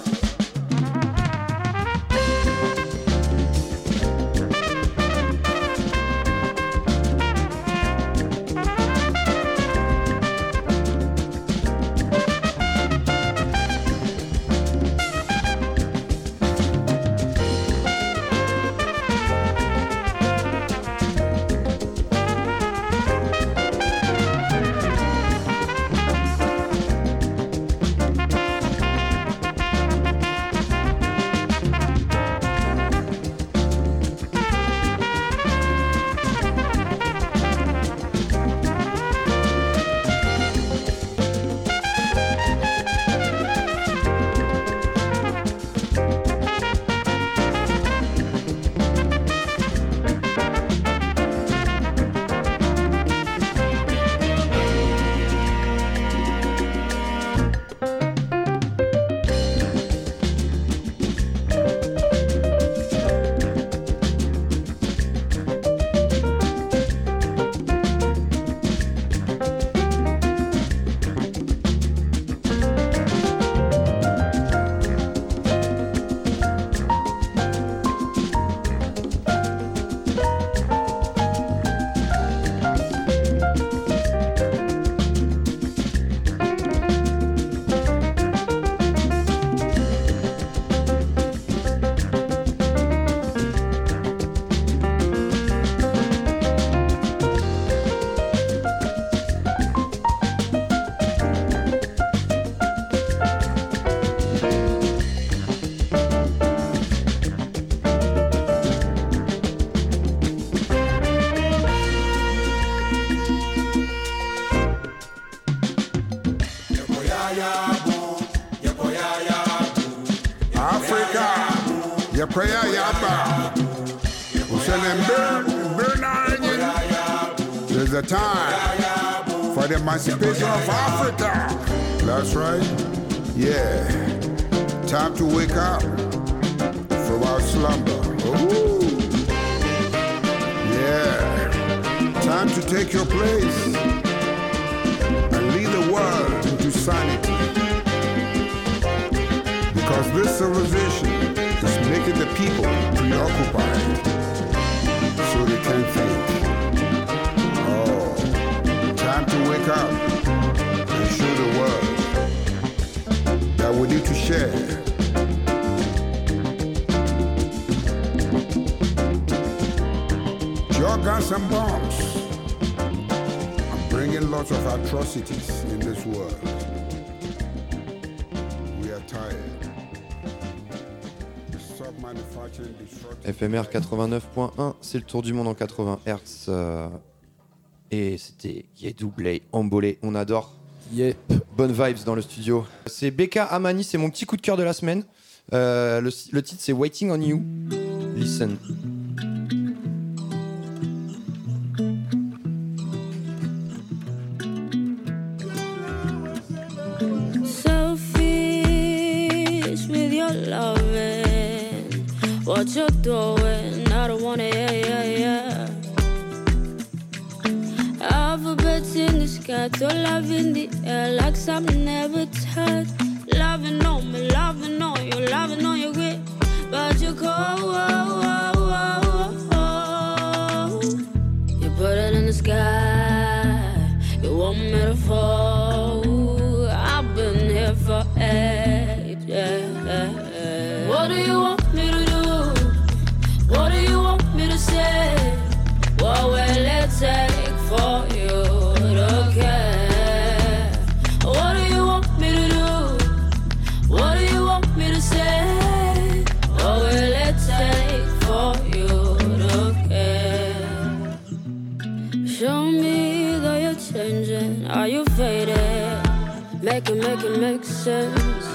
emancipation of Africa. That's right. Yeah. Time to wake up from our slumber. Ooh. Yeah. Time to take your place and lead the world into sanity. Because this civilization is making the people preoccupied so they can't think. And in this world. We are tired. FMR 89.1, c'est le tour du monde en 80 Hz. Et c'était Yedoublé, Embolé, on adore. Yep. Bonne vibes dans le studio. C'est Becca Amani, c'est mon petit coup de cœur de la semaine. Euh, le, le titre c'est Waiting on You. Listen. Selfish with your loving. What you're doing, I don't wanna, yeah, yeah, yeah. Alphabets in the sky, to love in the air, like something never touched. Loving on me, loving on you, loving on your grip. But you cold. You put it in the sky, you want me to fall. I've been here for ages. What do you want me to do? What do you want me to say? What will it take Make it, make it make sense.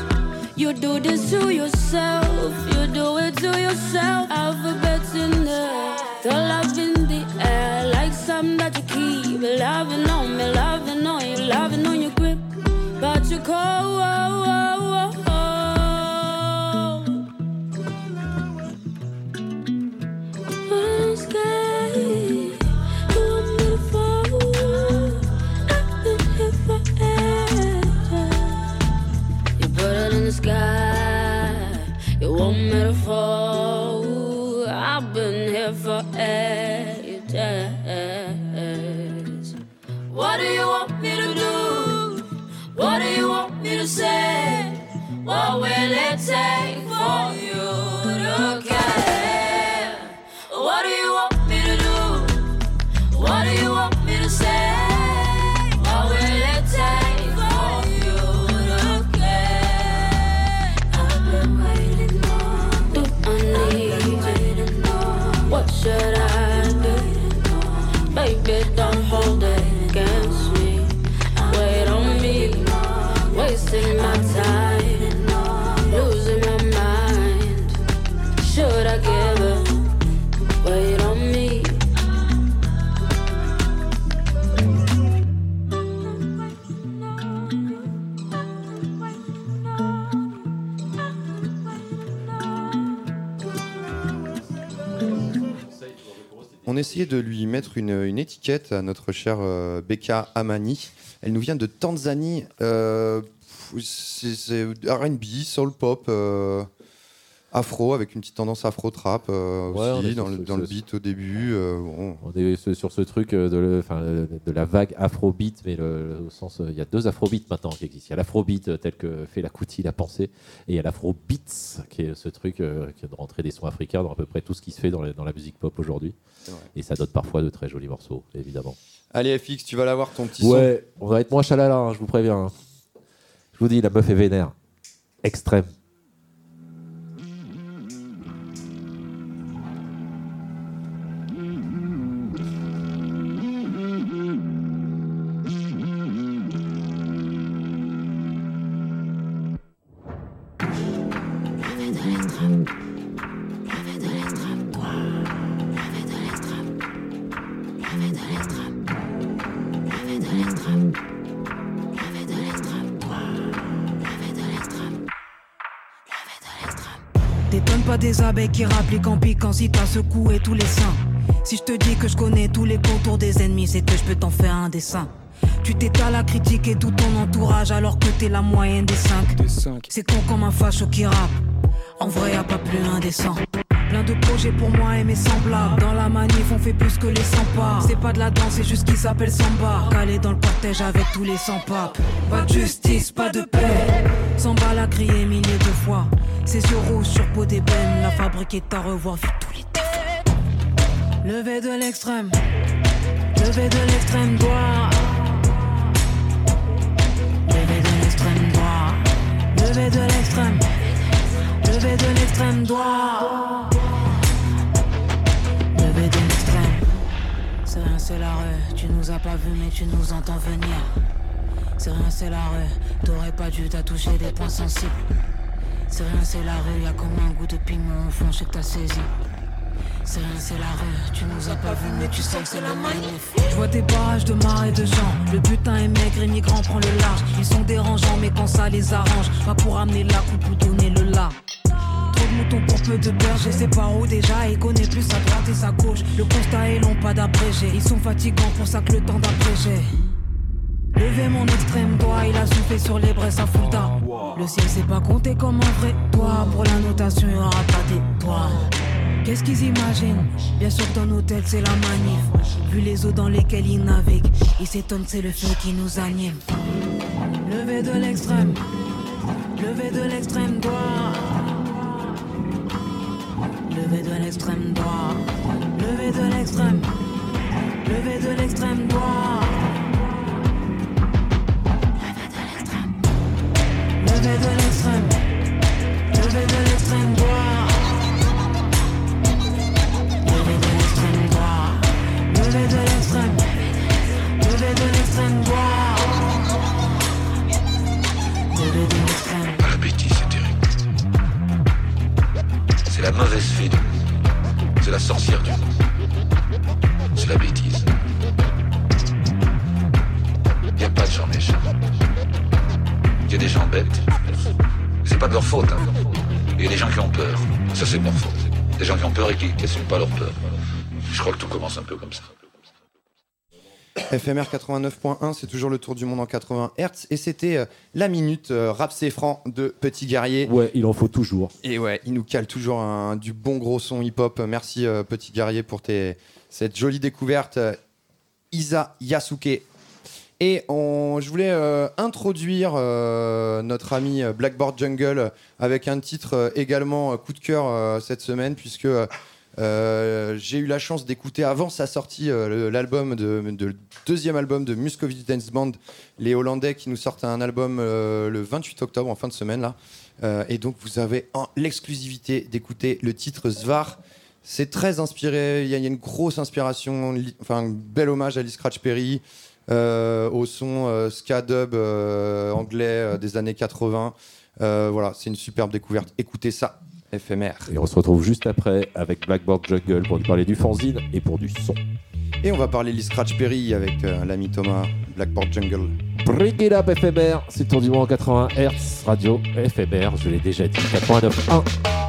You do this to yourself. You do it to yourself. Alphabets in there. The love in the air. Like something that you keep. Loving on me, loving on you, loving on your grip. But you call. You want me? I've been here for ages. What do you want me to do? What do you want me to say? What will it take for you to care? Essayait de lui mettre une, étiquette à notre chère euh, Becca Amani. Elle nous vient de Tanzanie. Euh, c'est c'est RB, soul pop, euh, afro, avec une petite tendance afro-trap euh, Ouais, on aussi, dans, le, ce- dans le ce- beat au début. euh, bon. On est sur ce truc euh, de, le- enfin, euh, de la vague afrobeat, mais le, au sens, euh, il y a deux afrobeats maintenant qui existent. Il y a l'afrobeat euh, tel que fait la Kuti l'a pensé, et il y a l'afrobeats qui est ce truc euh, qui est de rentrer des sons africains dans à peu près tout ce qui se fait dans, la- dans la musique pop aujourd'hui. Et ça donne parfois de très jolis morceaux, évidemment. Allez, FX, tu vas l'avoir ton petit son. Ouais, on va être moins chalala, hein, je vous préviens. hein. Je vous dis, la meuf est vénère. Extrême. Abeilles qui rappliquent en piquant si t'as secoué tous les seins. Si je te dis que je connais tous les contours des ennemis, c'est que je peux t'en faire un dessin. Tu t'étales à critiquer tout ton entourage alors que t'es la moyenne des cinq. C'est con comme un facho qui rappe. En vrai, y a pas plus indécent. Plein de projets pour moi et mes semblables. Dans la manif, on fait plus que les 100 pas. C'est pas de la danse, c'est juste qu'ils s'appelle samba. Calé dans le cortège avec tous les 100 papes. Pas de justice, pas de paix. 100 balles à crier milliers de fois. C'est sur rouge, sur peau d'ébène. La fabrique est à revoir, vu tous les défauts. Levé de l'extrême. Levé de l'extrême droit. Levé de l'extrême droit. Levé de l'extrême. Levé de l'extrême droit. Levé de l'extrême. C'est la rue. Tu nous as pas vu, mais tu nous entends venir. C'est rien, c'est la rue. T'aurais pas dû t'as touché des points sensibles. C'est rien, c'est la rue. Y'a comme un goût de piment au fond, je sais que t'as saisi. C'est rien, c'est la rue. Tu nous as pas vu, mais tu sais que c'est la manif. Je vois tes barrages de mares et de champs. Le butin est maigre, immigrant prend le large. Ils sont dérangeants, mais quand ça les arrange, pas pour amener la coupe ou donner le là. Trop de moutons pour peu de beurre, je sais par où déjà. Ils connaissent plus sa droite et sa gauche. Le constat est long, pas d'abrégé. Ils sont fatigants, pour ça que le temps d'abréger. Levez mon extrême doigt, il a soufflé sur les braises à full down. Le ciel s'est pas compté comme un vrai toi. Pour la notation, il aura pas d'étoile. Qu'est-ce qu'ils imaginent? Bien sûr ton hôtel c'est la manif. Vu les eaux dans lesquelles ils naviguent Ils s'étonnent c'est le feu qui nous anime. Levé de l'extrême. Levé de l'extrême droit. Levé de l'extrême droit. Levé de l'extrême. Levé de l'extrême droit Levé de l'extrême de droit Levé de de de l'extrême droit Levé de l'extrême La bêtise, c'est terrible. C'est la mauvaise fée du monde. C'est la sorcière du monde. C'est la bêtise. A pas de gens méchants. Y a des gens bêtes. C'est pas de leur faute. hein. Il y a des gens qui ont peur. Ça, c'est de leur faute. Des gens qui ont peur et qui n'assument pas leur peur. Je crois que tout commence un peu comme ça. FMR 89.1, c'est toujours le tour du monde en 80 Hz. Et c'était euh, la minute euh, rap c'est franc de Petit Guerrier. Ouais, il en faut toujours. Et ouais, il nous cale toujours un- du bon gros son hip-hop. Merci euh, Petit Guerrier pour tes, cette jolie découverte. Euh, Isa Yasuke. Et je voulais euh, introduire euh, notre ami euh, Blackboard Jungle avec un titre également coup de cœur cette semaine, puisque j'ai eu la chance d'écouter avant sa sortie l'album de, le deuxième album de Muscovy Dance Band, les Hollandais qui nous sortent un album le 28 octobre en fin de semaine là. Et donc vous avez l'exclusivité d'écouter le titre Zvar. C'est très inspiré, il y, a une grosse inspiration, enfin un bel hommage à Lee Scratch Perry, au son euh, ska dub euh, anglais euh, des années 80. Euh, voilà, c'est une superbe découverte. Écoutez ça, éphémère. Et on se retrouve juste après avec Blackboard Jungle pour nous parler du fanzine et pour du son. Et on va parler Lee Scratch Perry avec euh, l'ami Thomas, Blackboard Jungle. Bring it up FMR, c'est le tour du monde en 80 Hz, radio FMR, je l'ai déjà dit, 89.1.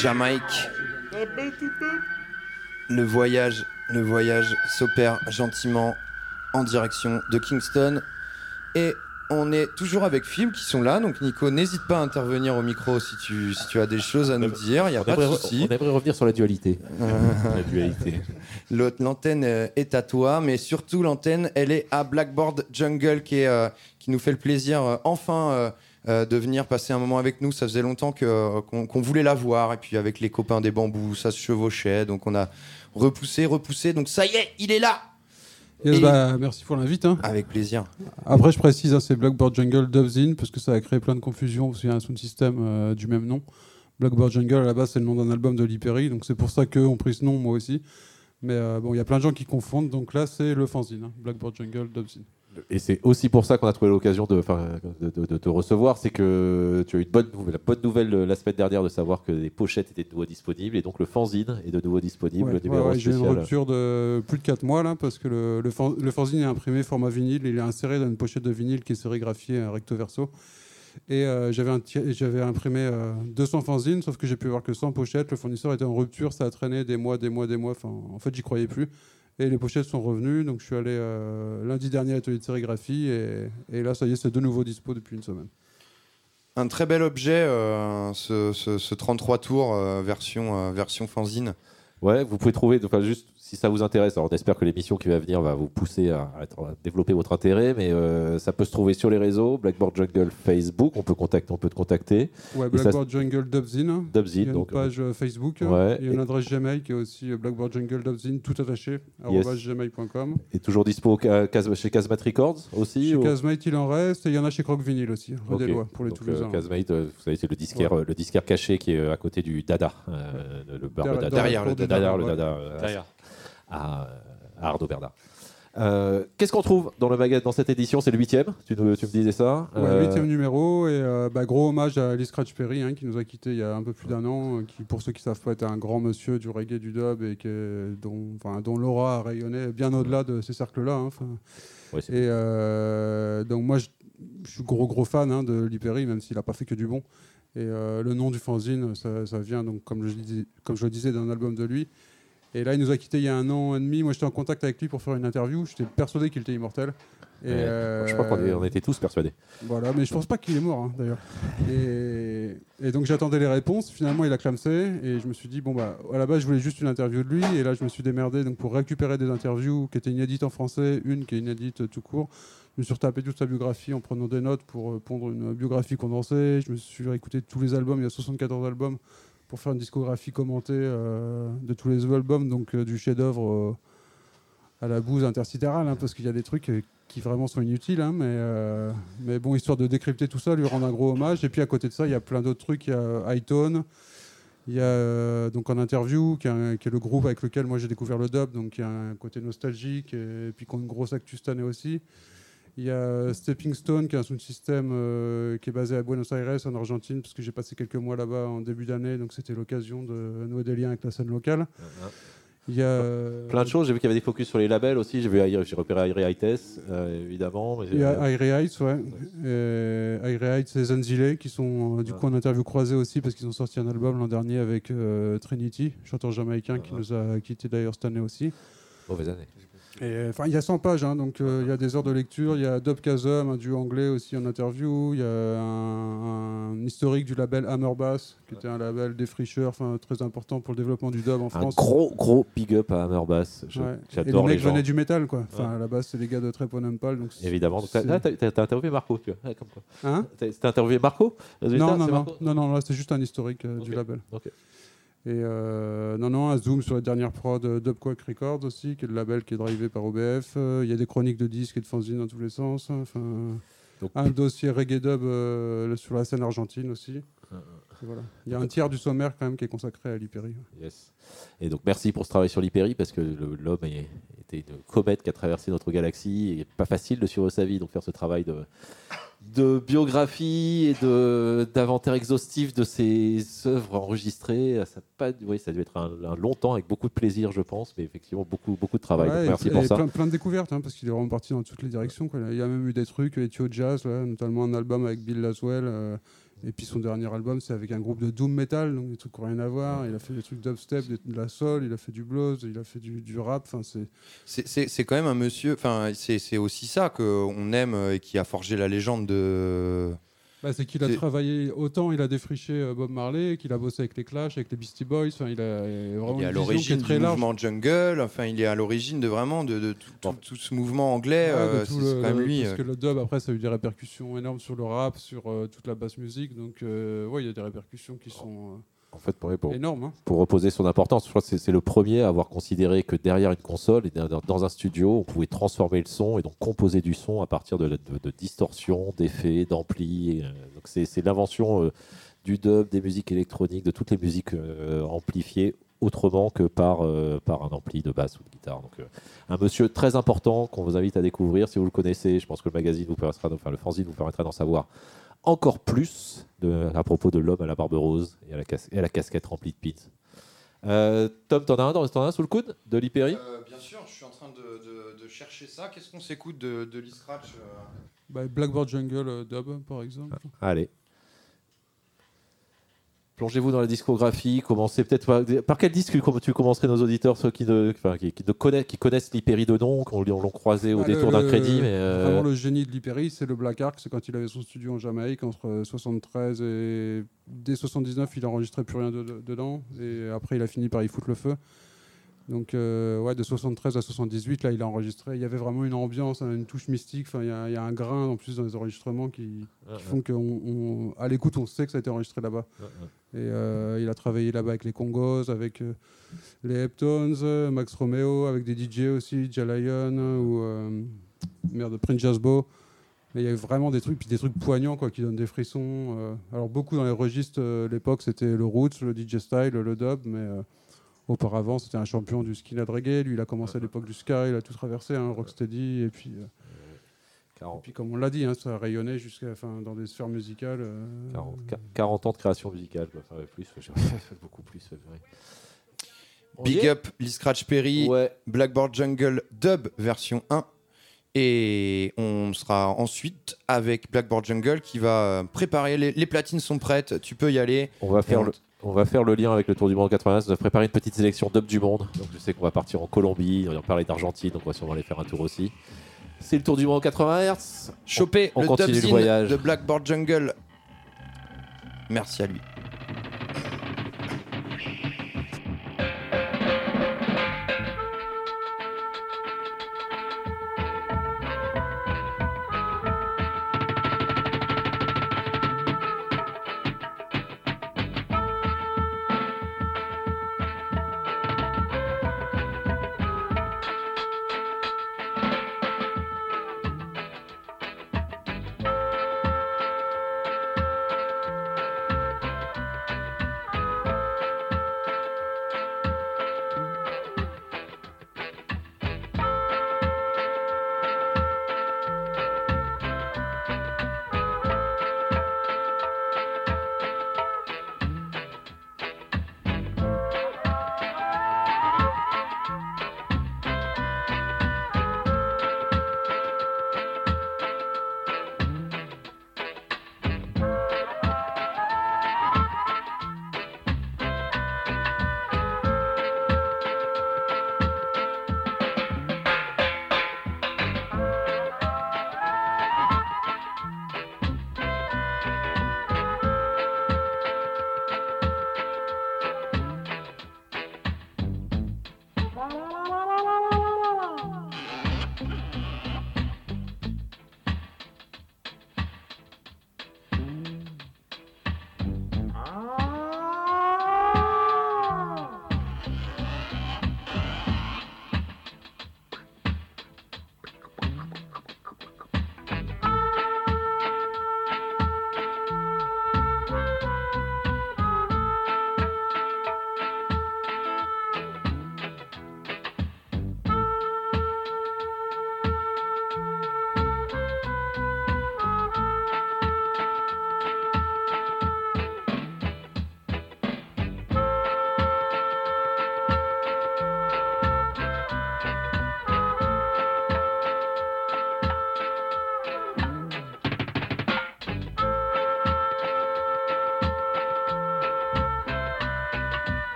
Jamaïque. Le voyage, le voyage s'opère gentiment en direction de Kingston. Et on est toujours avec Phil qui sont là. Donc Nico, n'hésite pas à intervenir au micro si tu, si tu as des choses à nous dire. Il n'y a On pas de souci. on aimerait revenir sur la dualité. la dualité. L'antenne euh, est à toi, mais surtout l'antenne, elle est à Blackboard Jungle qui, est, euh, qui nous fait le plaisir euh, enfin euh, euh, de venir passer un moment avec nous. Ça faisait longtemps euh, qu'on voulait la voir, et puis avec les copains des bambous, ça se chevauchait, donc on a repoussé, repoussé, donc ça y est, il est là Yes, Et- bah, merci pour l'invite. hein. Avec plaisir. Après, je précise, hein, c'est Blackboard Jungle Dubzin, parce que ça a créé plein de confusion, parce qu'il y a un sound system euh, du même nom. Blackboard Jungle, à la base, c'est le nom d'un album de Lee Perry, donc c'est pour ça qu'eux ont pris ce nom, moi aussi. Mais euh, bon, il y a plein de gens qui confondent, donc là, c'est le fanzine, hein, Blackboard Jungle Dubzin. Et c'est aussi pour ça qu'on a trouvé l'occasion de, enfin, de, de- de te recevoir. C'est que tu as eu une bonne nouvelle, la bonne nouvelle la semaine dernière de savoir que les pochettes étaient de nouveau disponibles et donc le fanzine est de nouveau disponible. Ouais, le numéro ouais, ouais, J'ai une rupture de plus de 4 mois là parce que le, le, fan- le fanzine est imprimé format vinyle, il est inséré dans une pochette de vinyle qui est sérigraphiée recto verso. Et euh, j'avais imprimé euh, 200 fanzines, sauf que j'ai pu voir que 100 pochettes. Le fournisseur était en rupture, ça a traîné des mois, des mois, des mois. Enfin, en fait, j'y croyais plus. Et les pochettes sont revenues, donc je suis allé euh, lundi dernier à l'atelier de sérigraphie et, et là, ça y est, c'est de nouveau dispo depuis une semaine. Un très bel objet, euh, ce, ce- ce 33 tours euh, version, euh, version fanzine. Ouais, vous pouvez trouver, enfin juste si ça vous intéresse, alors on espère que l'émission qui va venir va vous pousser à, à être- à développer votre intérêt, mais euh, ça peut se trouver sur les réseaux, Blackboard Jungle Facebook, on peut, contacter, on peut te contacter. Ouais, Et ça- Blackboard Jungle Dubzin. hein. Dubzin, Il y a une donc, page euh, Facebook. Ouais, Il y a une et- adresse Gmail qui est aussi euh, Blackboard Jungle Dubzin, tout attaché, Yes. gmail.com. est toujours dispo chez Casmat Records aussi Chez ou- Casmate, il en reste, et il y en a chez Croc Vinyl aussi, rue Ok. des Lois, pour les Donc, Toulousains. euh, Casmate, euh, vous savez, c'est le disquaire, Ouais. euh, le disquaire caché qui est euh, à côté du Dada, euh, le bar Derrière- derrière le Dada, derrière le. Dada, euh, Derrière. À, à Arnaud Bernard. Euh, Qu'est-ce qu'on trouve dans le magasin dans cette édition? C'est le huitième, tu, tu me disais ça? Ouais, Euh, huitième numéro, et euh, bah, gros hommage à Lee Scratch Perry, hein, qui nous a quittés il y a un peu plus d'un an, euh, qui, pour ceux qui savent pas, était un grand monsieur du reggae, du dub, et que, dont, l'aura a rayonné bien au-delà de ces cercles-là. hein. Ouais, et donc moi, je, suis gros gros fan hein, de Lee Perry, même s'il n'a pas fait que du bon. Et le nom du fanzine, ça, ça vient, donc, comme, je, comme je le disais, d'un album de lui. Et là, il nous a quittés il y a un an et demi. Moi, j'étais en contact avec lui pour faire une interview. J'étais persuadé qu'il était immortel. Et Ouais, euh, Je crois qu'on était tous persuadés. Voilà, mais je pense pas qu'il est mort hein, d'ailleurs. Et, et donc j'attendais les réponses. Finalement, il a clamsé et je me suis dit bon bah à la base je voulais juste une interview de lui et là je me suis démerdé donc pour récupérer des interviews qui étaient inédites en français, une qui est inédite euh, tout court. Je me suis retapé toute sa biographie en prenant des notes pour euh, pondre une biographie condensée. Je me suis réécouté tous les albums. Il y a 74 albums pour faire une discographie commentée euh, de tous les albums, donc euh, du chef-d'œuvre euh, à la bouse intersidérale, hein, parce qu'il y a des trucs qui vraiment sont inutiles, hein, mais, mais bon, histoire de décrypter tout ça, lui rendre un gros hommage. Et puis à côté de ça, il y a plein d'autres trucs. Il y a Hightone, il y a donc en interview, qui est, un- qui est le groupe avec lequel moi j'ai découvert le dub, donc il y a un côté nostalgique, et, puis qui ont une grosse actu cette année aussi. Il y a Stepping Stone, qui est un sound system euh, qui est basé à Buenos Aires, en Argentine, parce que j'ai passé quelques mois là-bas en début d'année, donc c'était l'occasion de nouer des liens avec la scène locale. Il y a Plein de choses, j'ai vu qu'il y avait des focus sur les labels aussi, j'ai vu j'ai repéré Airy Heights, euh, évidemment. mais- Il y a Airy Heights, ouais. Airy Heights et Zenzile, qui sont euh, du coup en interview croisée aussi, parce qu'ils ont sorti un album l'an dernier avec euh, Trinity, chanteur jamaïcain qui nous a quitté d'ailleurs cette année aussi. Mauvaise année. Euh, Enfin, il y a 100 pages, hein, donc euh, il y a des heures de lecture. Il y a Dub Chasm, un duo anglais aussi en interview. Il y a un, un historique du label Hammer Bass, qui était un label défricheur, très important pour le développement du dub en Un France. gros, gros big up à Hammer Bass. Ouais. J'adore les les gens. venaient du métal, quoi. Enfin, Ouais. à la base, c'est les gars de Treponempal. Donc Évidemment. T'as- ah, t'as interviewé Marco, tu vois. Comme quoi. Hein? T'as interviewé Marco? Non, non, non, non, non, là c'est juste un historique euh, du label. Ok. Et euh, non, non, un zoom sur la dernière prod euh, Dubquack Records aussi, qui est le label qui est drivé par OBF. Euh, Il y a des chroniques de disques et de fanzines dans tous les sens. hein. Enfin, Donc- un dossier reggae dub euh, sur la scène argentine aussi. Ah, voilà. Il y a un tiers du sommaire quand même qui est consacré à l'Hyperi. Yes. Et donc merci pour ce travail sur l'Hyperi parce que l'homme était une comète qui a traversé notre galaxie et pas facile de suivre sa vie donc faire ce travail de, de biographie et de d'inventaire exhaustif de ses œuvres enregistrées ça a pas oui ça a dû être un, un long temps avec beaucoup de plaisir je pense mais effectivement beaucoup beaucoup de travail Ouais, Donc, merci et pour ça Plein, plein de découvertes, hein, parce qu'il est vraiment parti dans toutes les directions. quoi. Il y a même eu des trucs, Ethio Jazz, là, notamment un album avec Bill Laswell, euh, Et puis son dernier album, c'est avec un groupe de doom metal, donc des trucs qui n'ont rien à voir. Il a fait des trucs dubstep, des- de la soul, il a fait du blues, il a fait du, rap. Enfin, c'est quand même un monsieur, enfin, c'est aussi ça qu'on aime et qui a forgé la légende de. Bah, c'est qu'il a travaillé autant, il a défriché euh, Bob Marley, qu'il a bossé avec les Clash, avec les Beastie Boys. Enfin, il a vraiment Il est à une vision qui est l'origine du large. mouvement jungle, enfin, il est à l'origine de vraiment de, de tout, tout- tout ce mouvement anglais. Ouais, euh, c'est quand même lui. Parce euh. que le dub, après, ça a eu des répercussions énormes sur le rap, sur euh, toute la basse musique. Donc, euh, ouais, il y a des répercussions qui sont. En fait, pour, pour, Énorme, hein. pour reposer son importance, je crois que c'est- le premier à avoir considéré que derrière une console et dans, un studio, on pouvait transformer le son et donc composer du son à partir de, de, de distorsions, d'effets, d'amplis. euh, Donc c'est l'invention euh, du dub, des musiques électroniques, de toutes les musiques euh, amplifiées autrement que par, euh, par un ampli de basse ou de guitare. Donc, un monsieur très important qu'on vous invite à découvrir. Si vous le connaissez, je pense que le magazine vous permettra, enfin le fanzine vous permettra d'en savoir encore plus de- à propos de l'homme à la barbe rose et à la, cas- et à la casquette remplie de pins. Euh, Tom, t'en as un, dans- t'en as un sous le coude de l'Hyperi Euh, bien sûr, je suis en train de, de- de chercher ça. Qu'est-ce qu'on s'écoute de, de Lee Scratch euh? Bah, Blackboard Jungle euh, dub, par exemple. Allez. Plongez-vous dans la discographie. Commencez peut-être par, par quel disque tu, commencerais nos auditeurs, ceux qui, ne, enfin, qui, qui ne connaissent, qui connaissent l'Hyperi de nom, qu'on l'ont croisé au Bah, détour d'un crédit. Mais euh, Vraiment, le génie de l'Hyperi, c'est le Black Ark. C'est quand il avait son studio en Jamaïque entre 73 et. Dès 79, il enregistrait plus rien de- de- dedans. Et après, il a fini par y foutre le feu. Donc, euh, ouais, de 73 à 78, là, il a enregistré. Il y avait vraiment une ambiance, hein, une touche mystique. Enfin, il y, a- il y a un grain en plus dans les enregistrements qui, font qu'à l'écoute, on sait que ça a été enregistré là-bas. Ouais, Et euh, il a travaillé là-bas avec les Congos, avec euh, les Heptones, euh, Max Romeo, avec des DJ aussi, Jalayon ou euh, merde, Prince Jasbo. Mais il y avait vraiment des trucs, puis des trucs poignants quoi, qui donnent des frissons. Alors beaucoup dans les registres, l'époque c'était le roots, le DJ style, le dub, mais auparavant c'était un champion du skinhead reggae. Lui il a commencé à l'époque du ska, il a tout traversé, hein, rocksteady, et puis, et puis comme on l'a dit, hein, ça a rayonné jusqu'à, enfin, dans des sphères musicales. euh, 40, 40 ans de création musicale. quoi. Enfin, plus, beaucoup plus. Big Up, Lee Scratch Perry, Blackboard Jungle Dub version 1. Et on sera ensuite avec Blackboard Jungle qui va euh, préparer. Les, les platines sont prêtes, tu peux y aller. On va, faire on- le, on va faire le lien avec le Tour du Monde 80. On a préparé une petite sélection dub du monde. Donc je sais qu'on va partir en Colombie, on va parler d'Argentine, donc on va sûrement aller faire un tour aussi. C'est le Tour du monde 80 Hz. Choper on, le continue le voyage. de Blackboard Jungle. Merci à lui.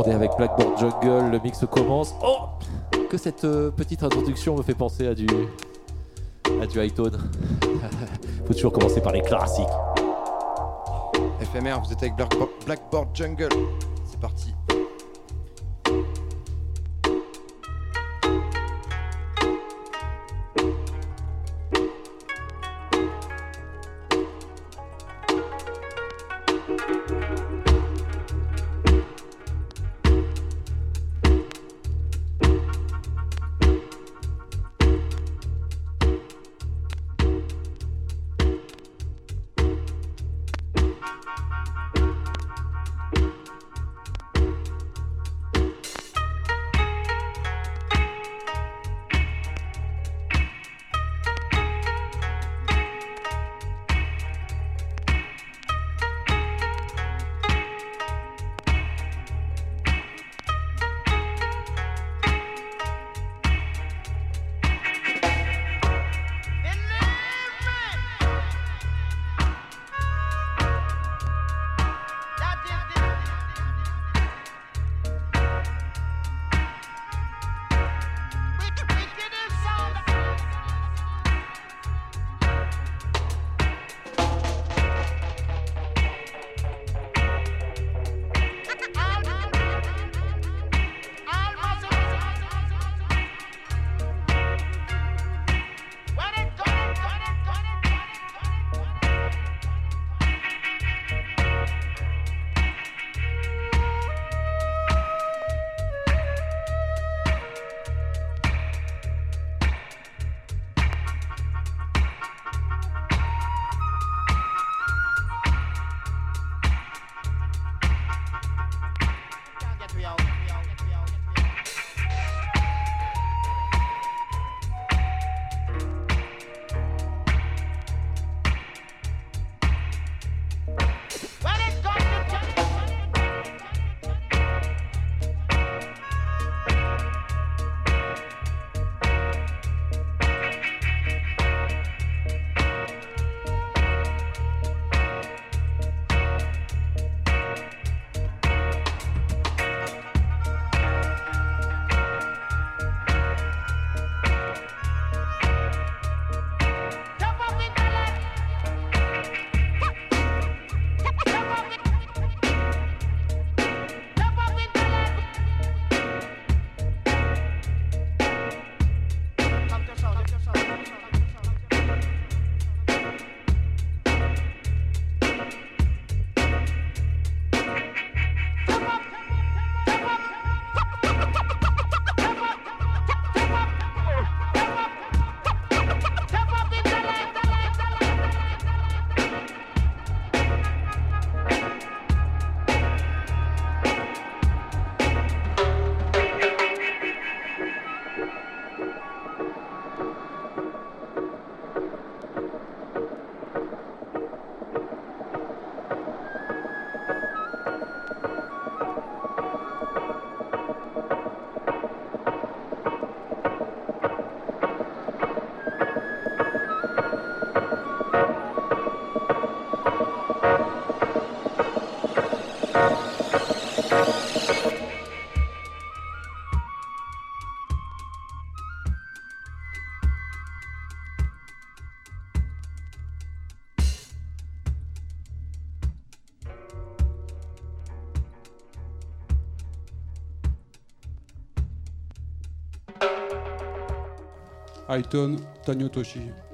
On est avec Blackboard Jungle, le mix commence. Oh Que cette euh, petite introduction me fait penser à du. à du high. Faut toujours commencer par les classiques. FMR, vous êtes avec Blackboard Jungle. Aiton Tanyotoshi.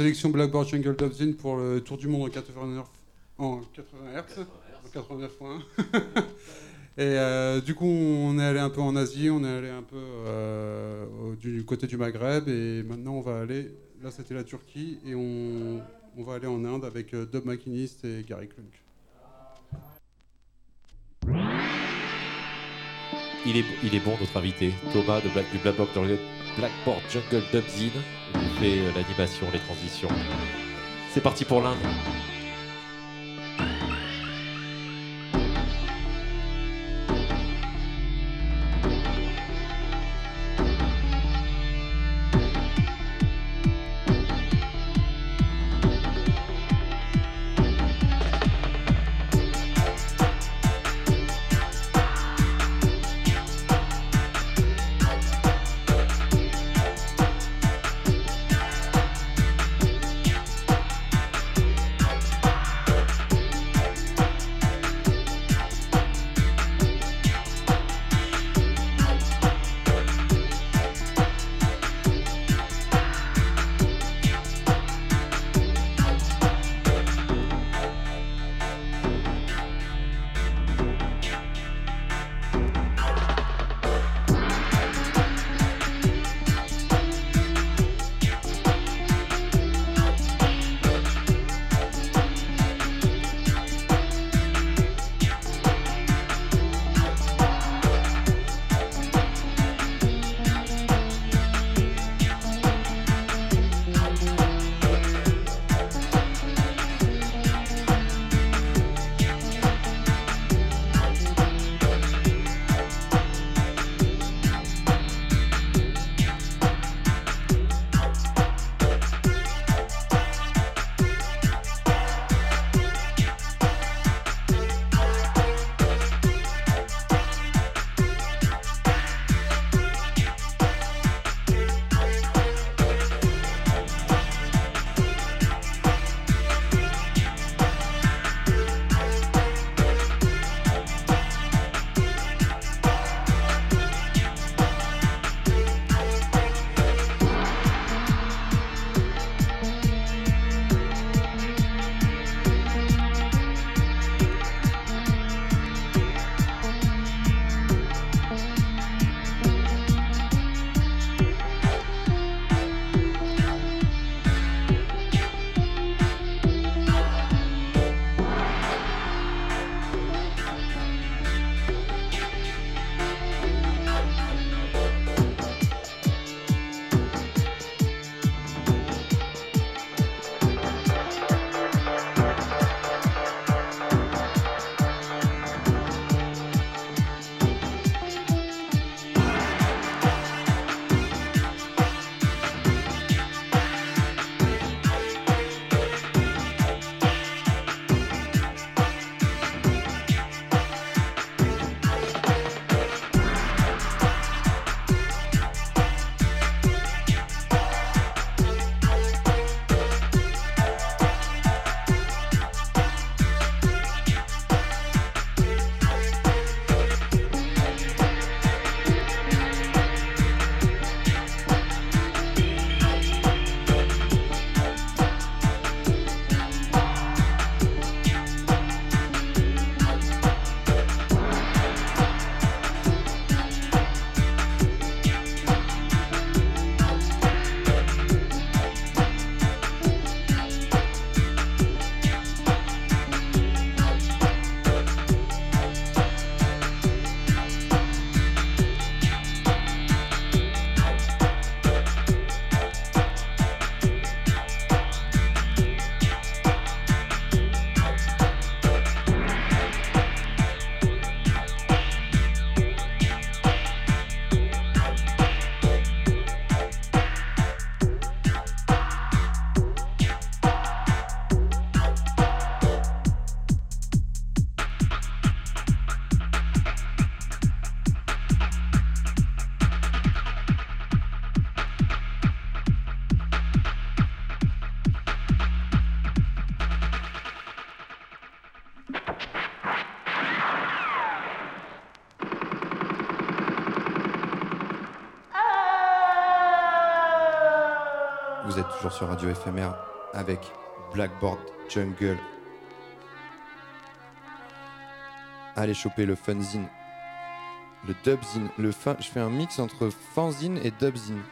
Sélection Blackboard Jungle Dobson pour le tour du monde en 89 en 80 Hz, en 89.1. Et euh, du coup, on est allé un peu en Asie, on est allé un peu euh, du côté du Maghreb, et maintenant on va aller. Là, c'était la Turquie, et on, va aller en Inde avec euh, McInnes et Gary Klunk. Il est, il est bon notre invité, Thomas Black, du Blackboard Jungle, Blackboard Jungle. Il nous fait euh, l'animation, les transitions. C'est parti pour l'Inde. Sur Radio FMR avec Blackboard Jungle. Allez choper le fanzine, le dubzine, le fin. Je fais un mix entre fanzine et dubzine.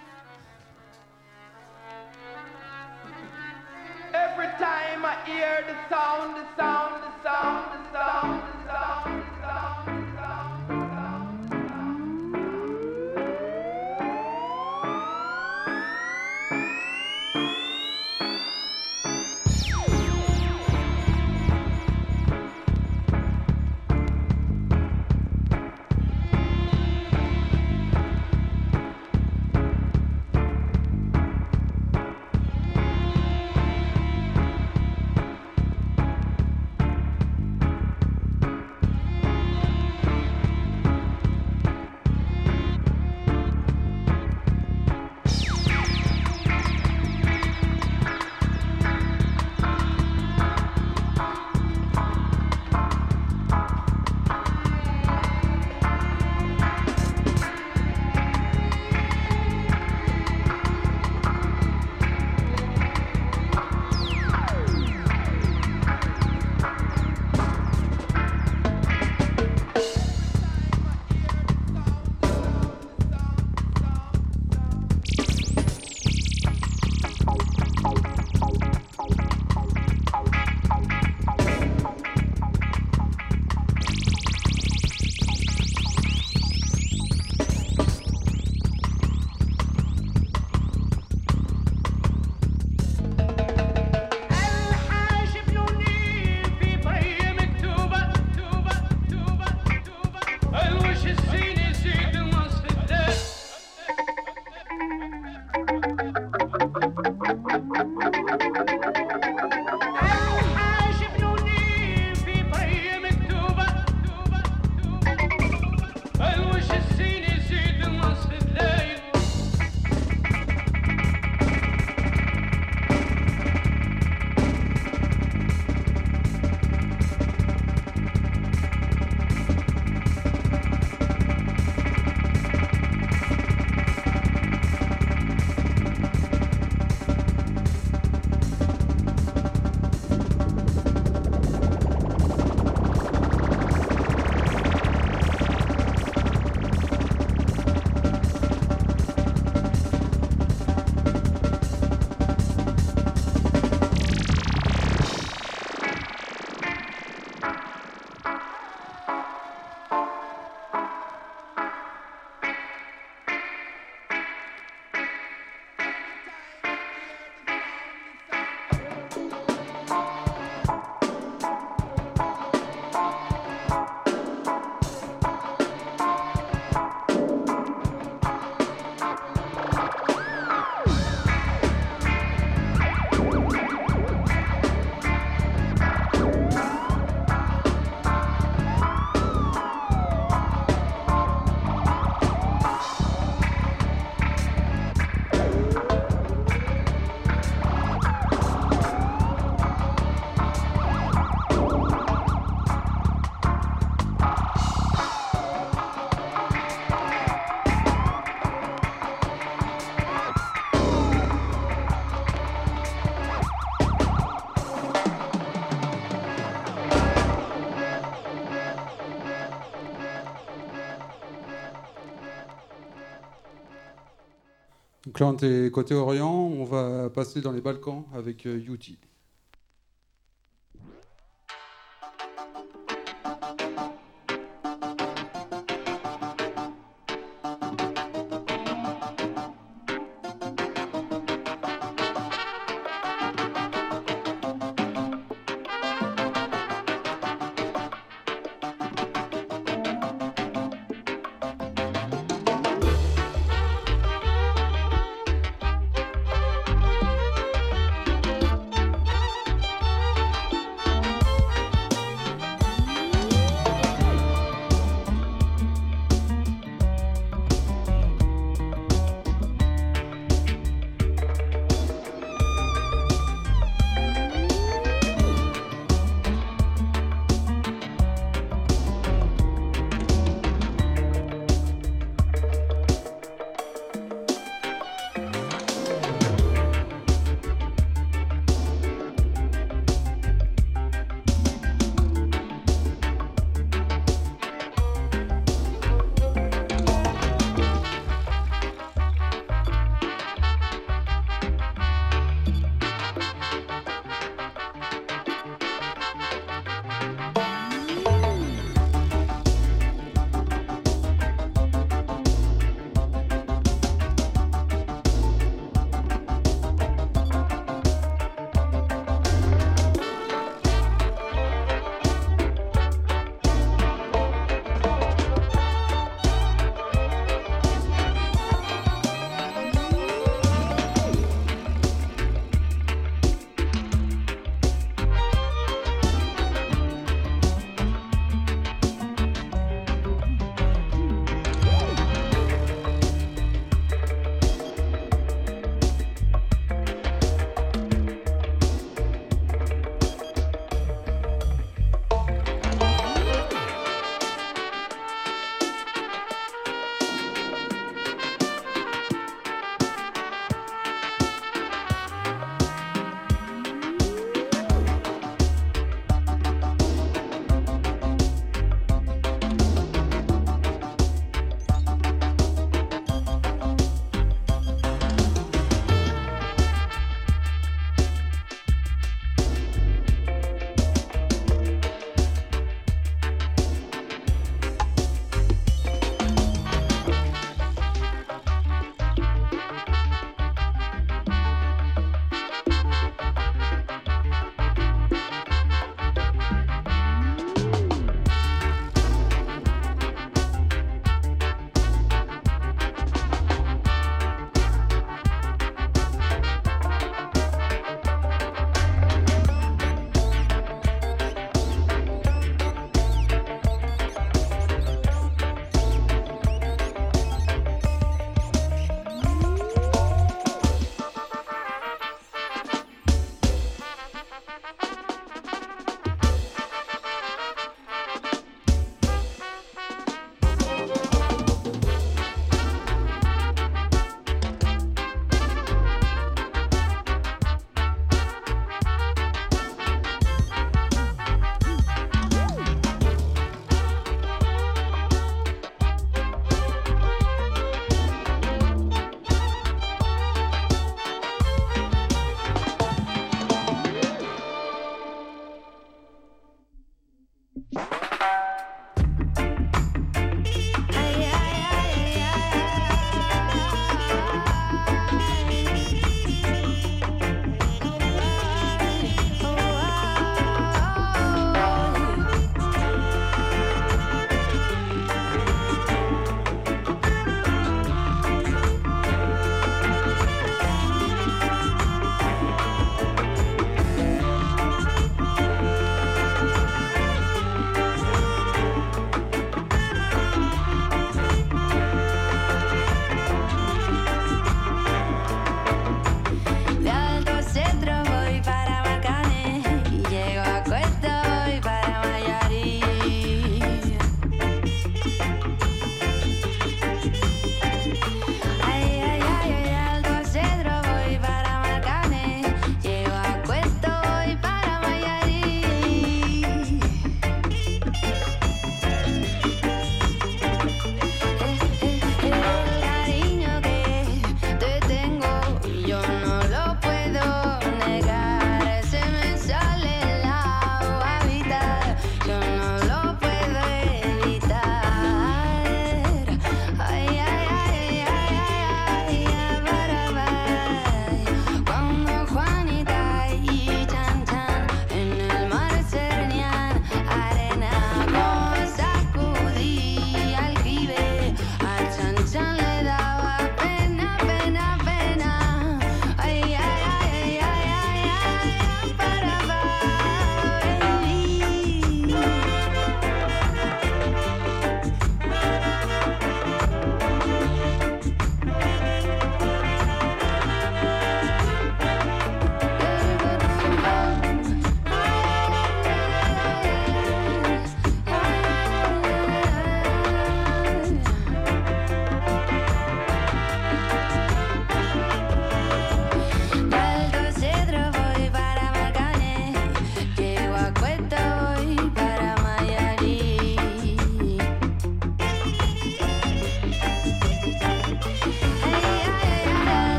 Là, on était côté Orient, on va passer dans les Balkans avec euh,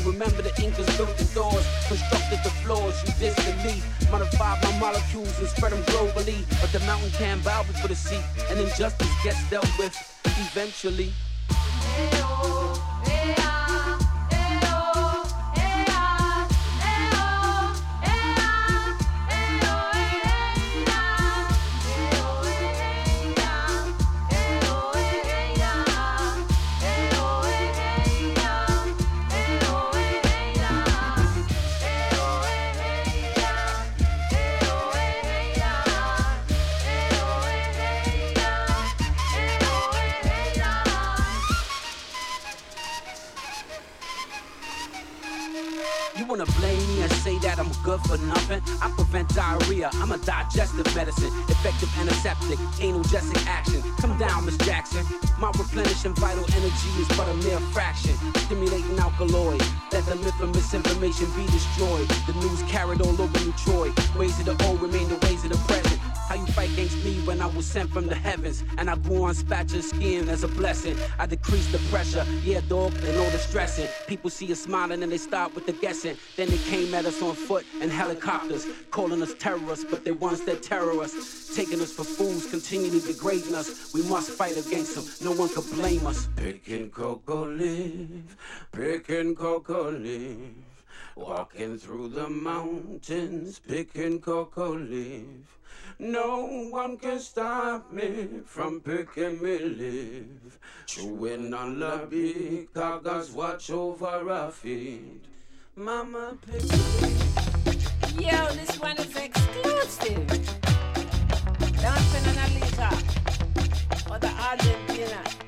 Picchu, remember the Incas built the doors, constructed the floors. You dissed the leaf, modified my molecules and spread them globally. But the mountain can't bow before the sea, and injustice gets dealt with eventually. You mere fraction. Stimulating alkaloid, let the myth of misinformation be destroyed. The news carried all over Troy. Ways of the old remain the ways of the present. How you fight against me when I was sent from the heavens? And I grew on spatula skin as a blessing. I decreased the pressure, yeah, dog, and all the stressing. People see us smiling and they start with the guessing. Then they came at us on foot and helicopters, calling us terrorists, but they ones that terror. Taking us for fools, continually degrading us. We must fight against them, no one can blame us. Picking cocoa leaf, picking cocoa leaf. Walking through the mountains, picking cocoa leaf. No one can stop me from picking me leaf. Chewing on the big carcass, watch over our feet. Mama pick Yo, this one is exclusive. Dancing on a liter. Or the Argentina.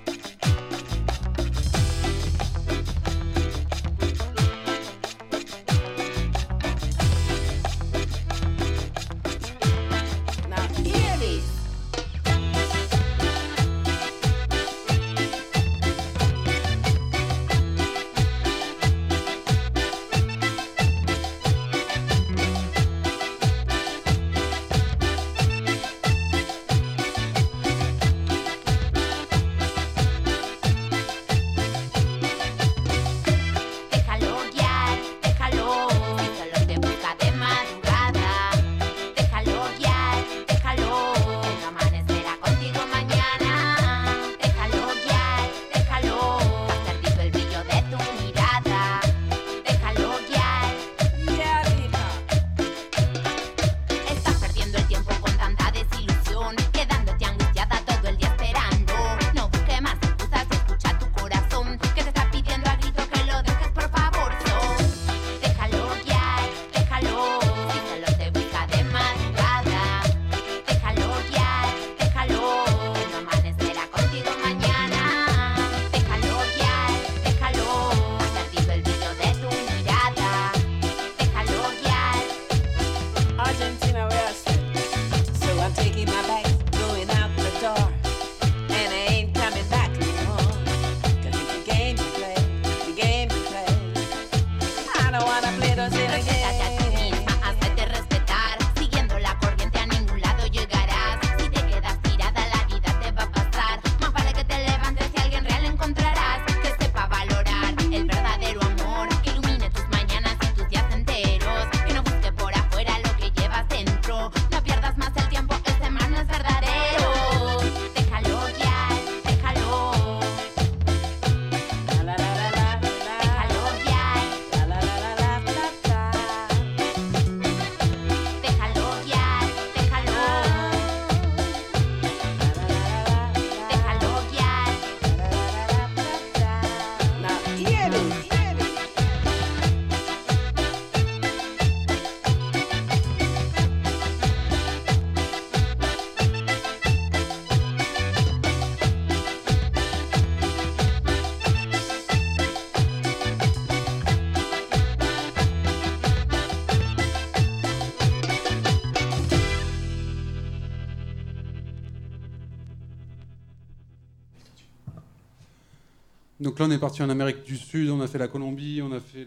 On est parti en Amérique du Sud, on a fait la Colombie, on a fait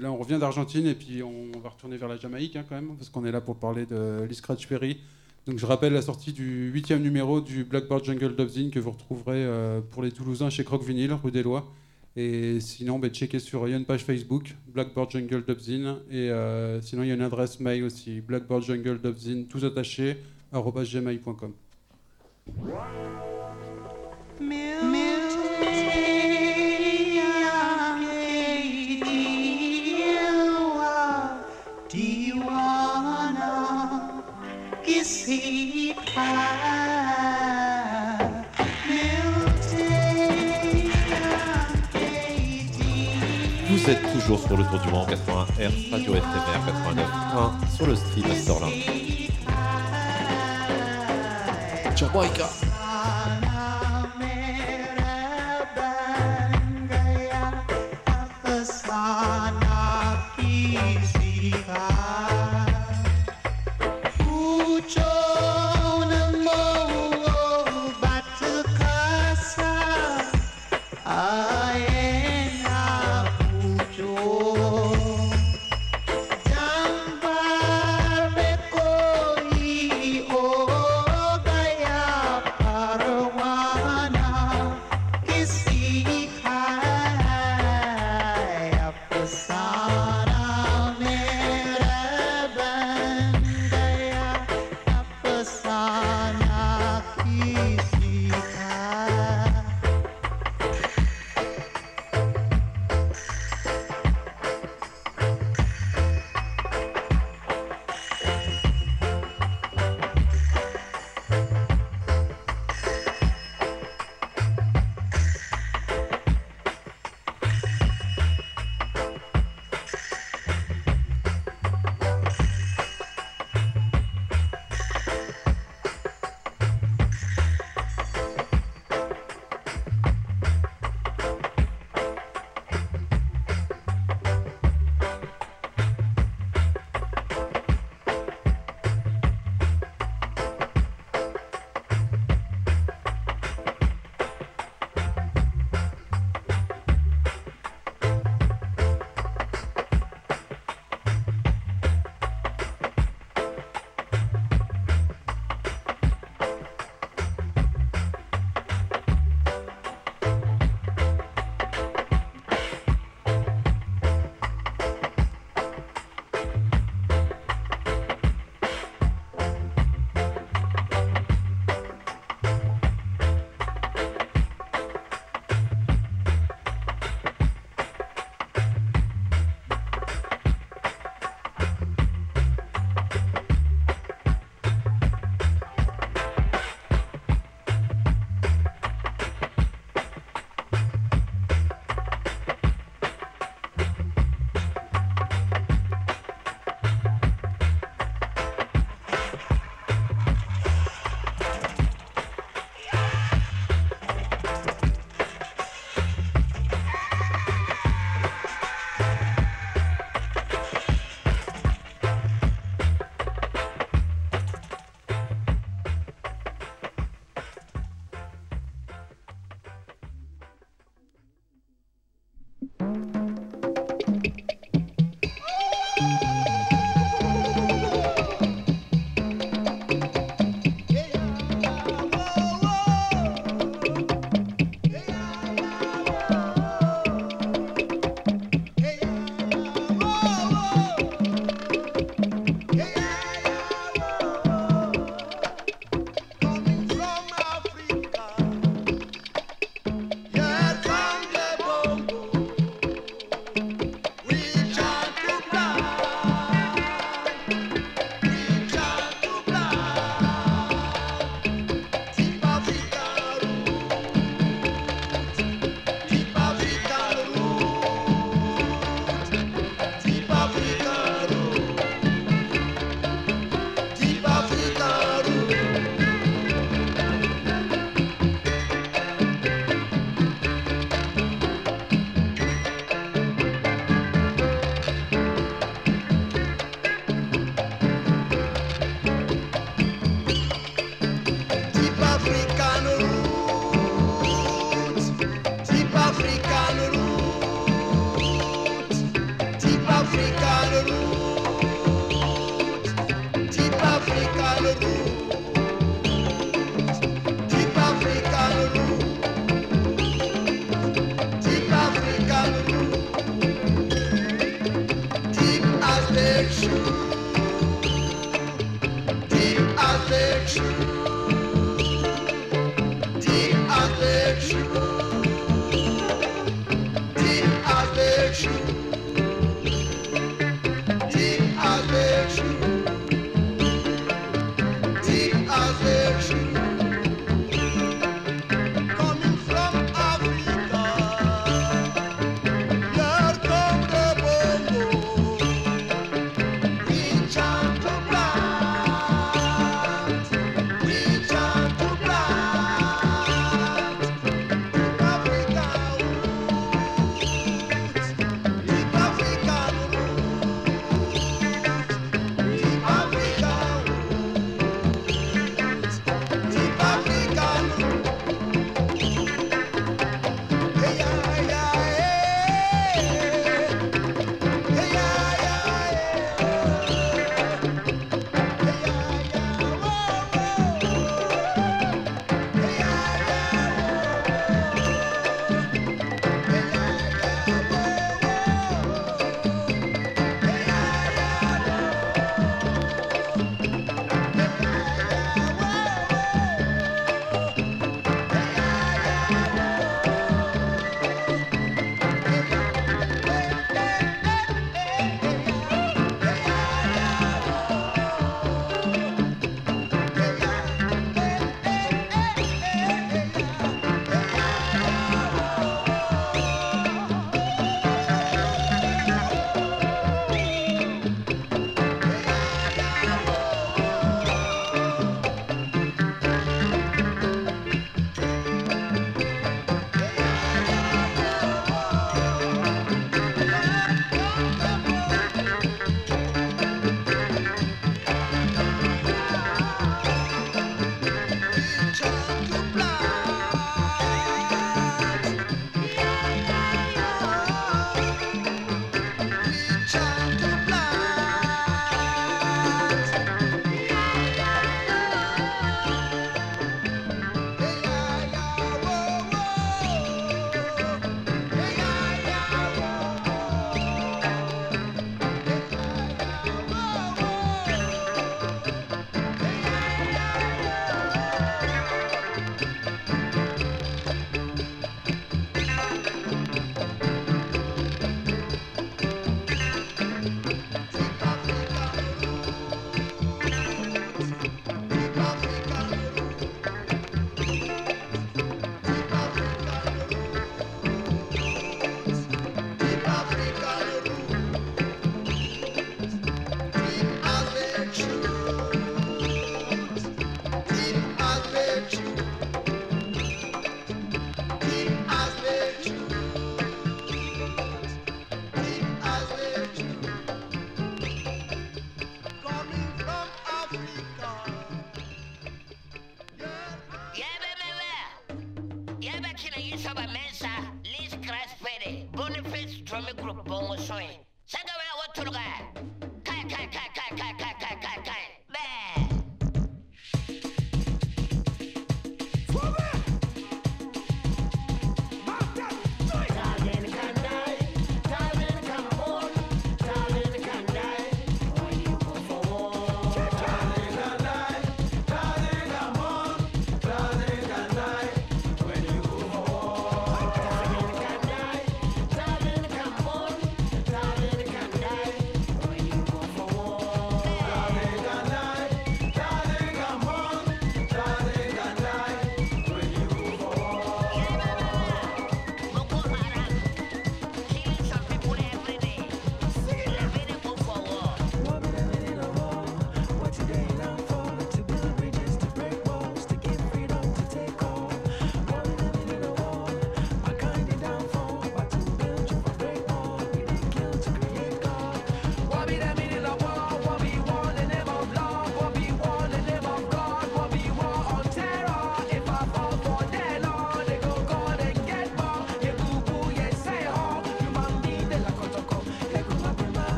là, on revient d'Argentine et puis on va retourner vers la Jamaïque hein, quand même, parce qu'on est là pour parler de Lee Scratch Perry. Donc je rappelle la sortie du huitième numéro du Blackboard Jungle Dubzine que vous retrouverez euh, pour les Toulousains chez Croque Vinyl, rue des Lois. Et sinon, ben, checkez sur, il y une page Facebook, Blackboard Jungle Dubzine. Et euh, sinon, il y a une adresse mail aussi, Blackboard Jungle Dubzine, tout attaché, gmail.com. Vous êtes toujours sur le tour du monde 80R Radio SMR 89.1 sur le stream à Storlin. Jamaica.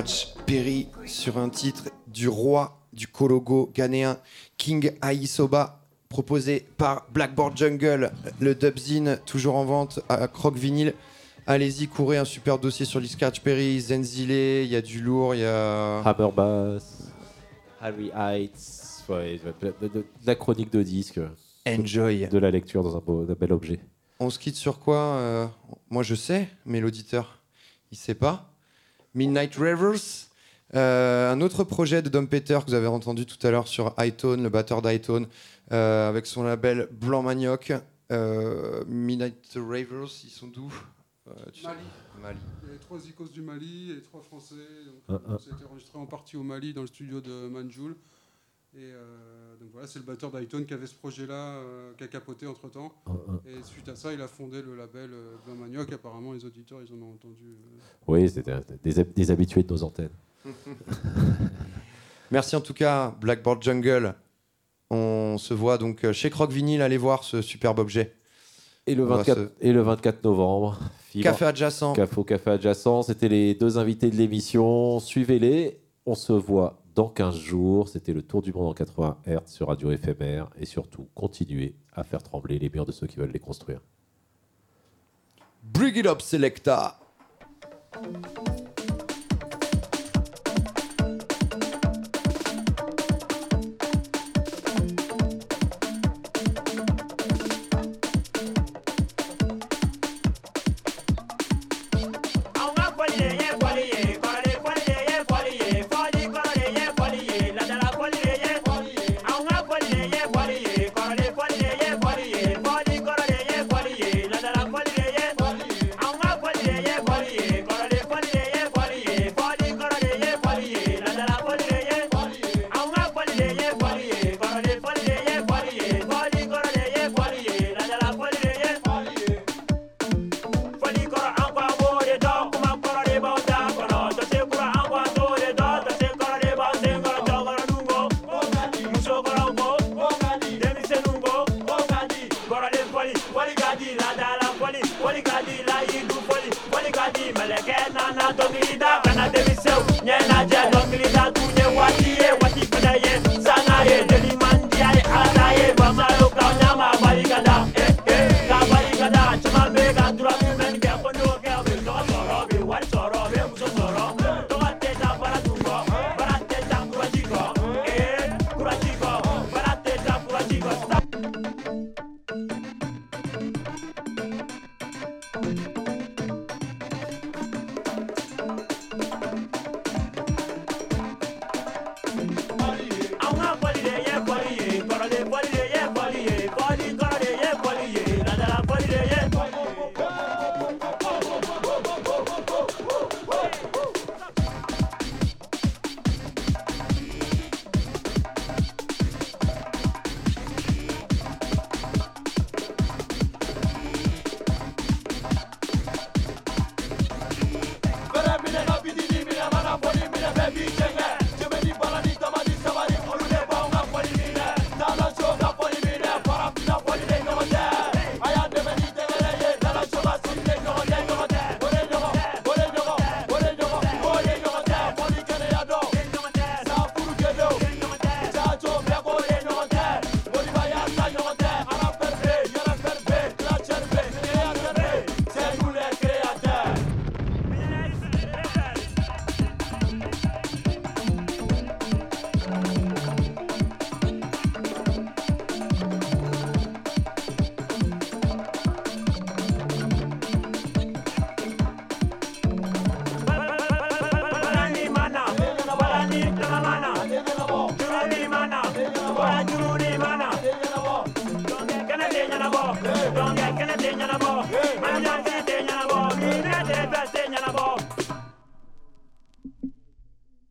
Scratch Perry sur un titre du roi du Kologo ghanéen King Aisoba proposé par Blackboard Jungle, le dubzine toujours en vente à Croc Vinyl. Allez-y, courez un super dossier sur Scratch Perry, Zenzile, il y a du lourd, il y a Hammer Bass, Harry Heights, ouais, de, de- de- de la chronique de disque. Enjoy. De la lecture dans un, beau- un bel objet. On se quitte sur quoi euh, Moi, je sais, mais l'auditeur, il sait pas. Midnight Rivers, euh, un autre projet de Dom Peter que vous avez entendu tout à l'heure sur iTone, le batteur d'iTone, euh, avec son label Blanc Manioc. Euh, Midnight Rivers, ils sont d'où? Euh, sais Mali. Mali. Il y avait trois icônes du Mali et trois Français. Ah, Donc, ah. C'était enregistré en partie au Mali, dans le studio de Manjoul. Et euh, donc voilà, c'est le batteur d'Iton qui avait ce projet-là, euh, qui a capoté entre temps. Ah, ah. Et suite à ça, il a fondé le label euh, Blanc Manioc. Apparemment, les auditeurs, ils en ont entendu. euh, Oui, c'était des, des habitués de nos antennes. Merci en tout cas, Blackboard Jungle. On se voit donc chez Croc Vinyl. Allez voir ce superbe objet. Et le On va 24, se- et le 24 novembre. Fibre- Café adjacent. Café au café adjacent. C'était les deux invités de l'émission. Suivez-les. On se voit dans 15 jours. C'était le tour du monde en 80 Hz sur Radio Éphémère. Et surtout, continuez à faire trembler les murs de ceux qui veulent les construire. Bring it up, Selecta.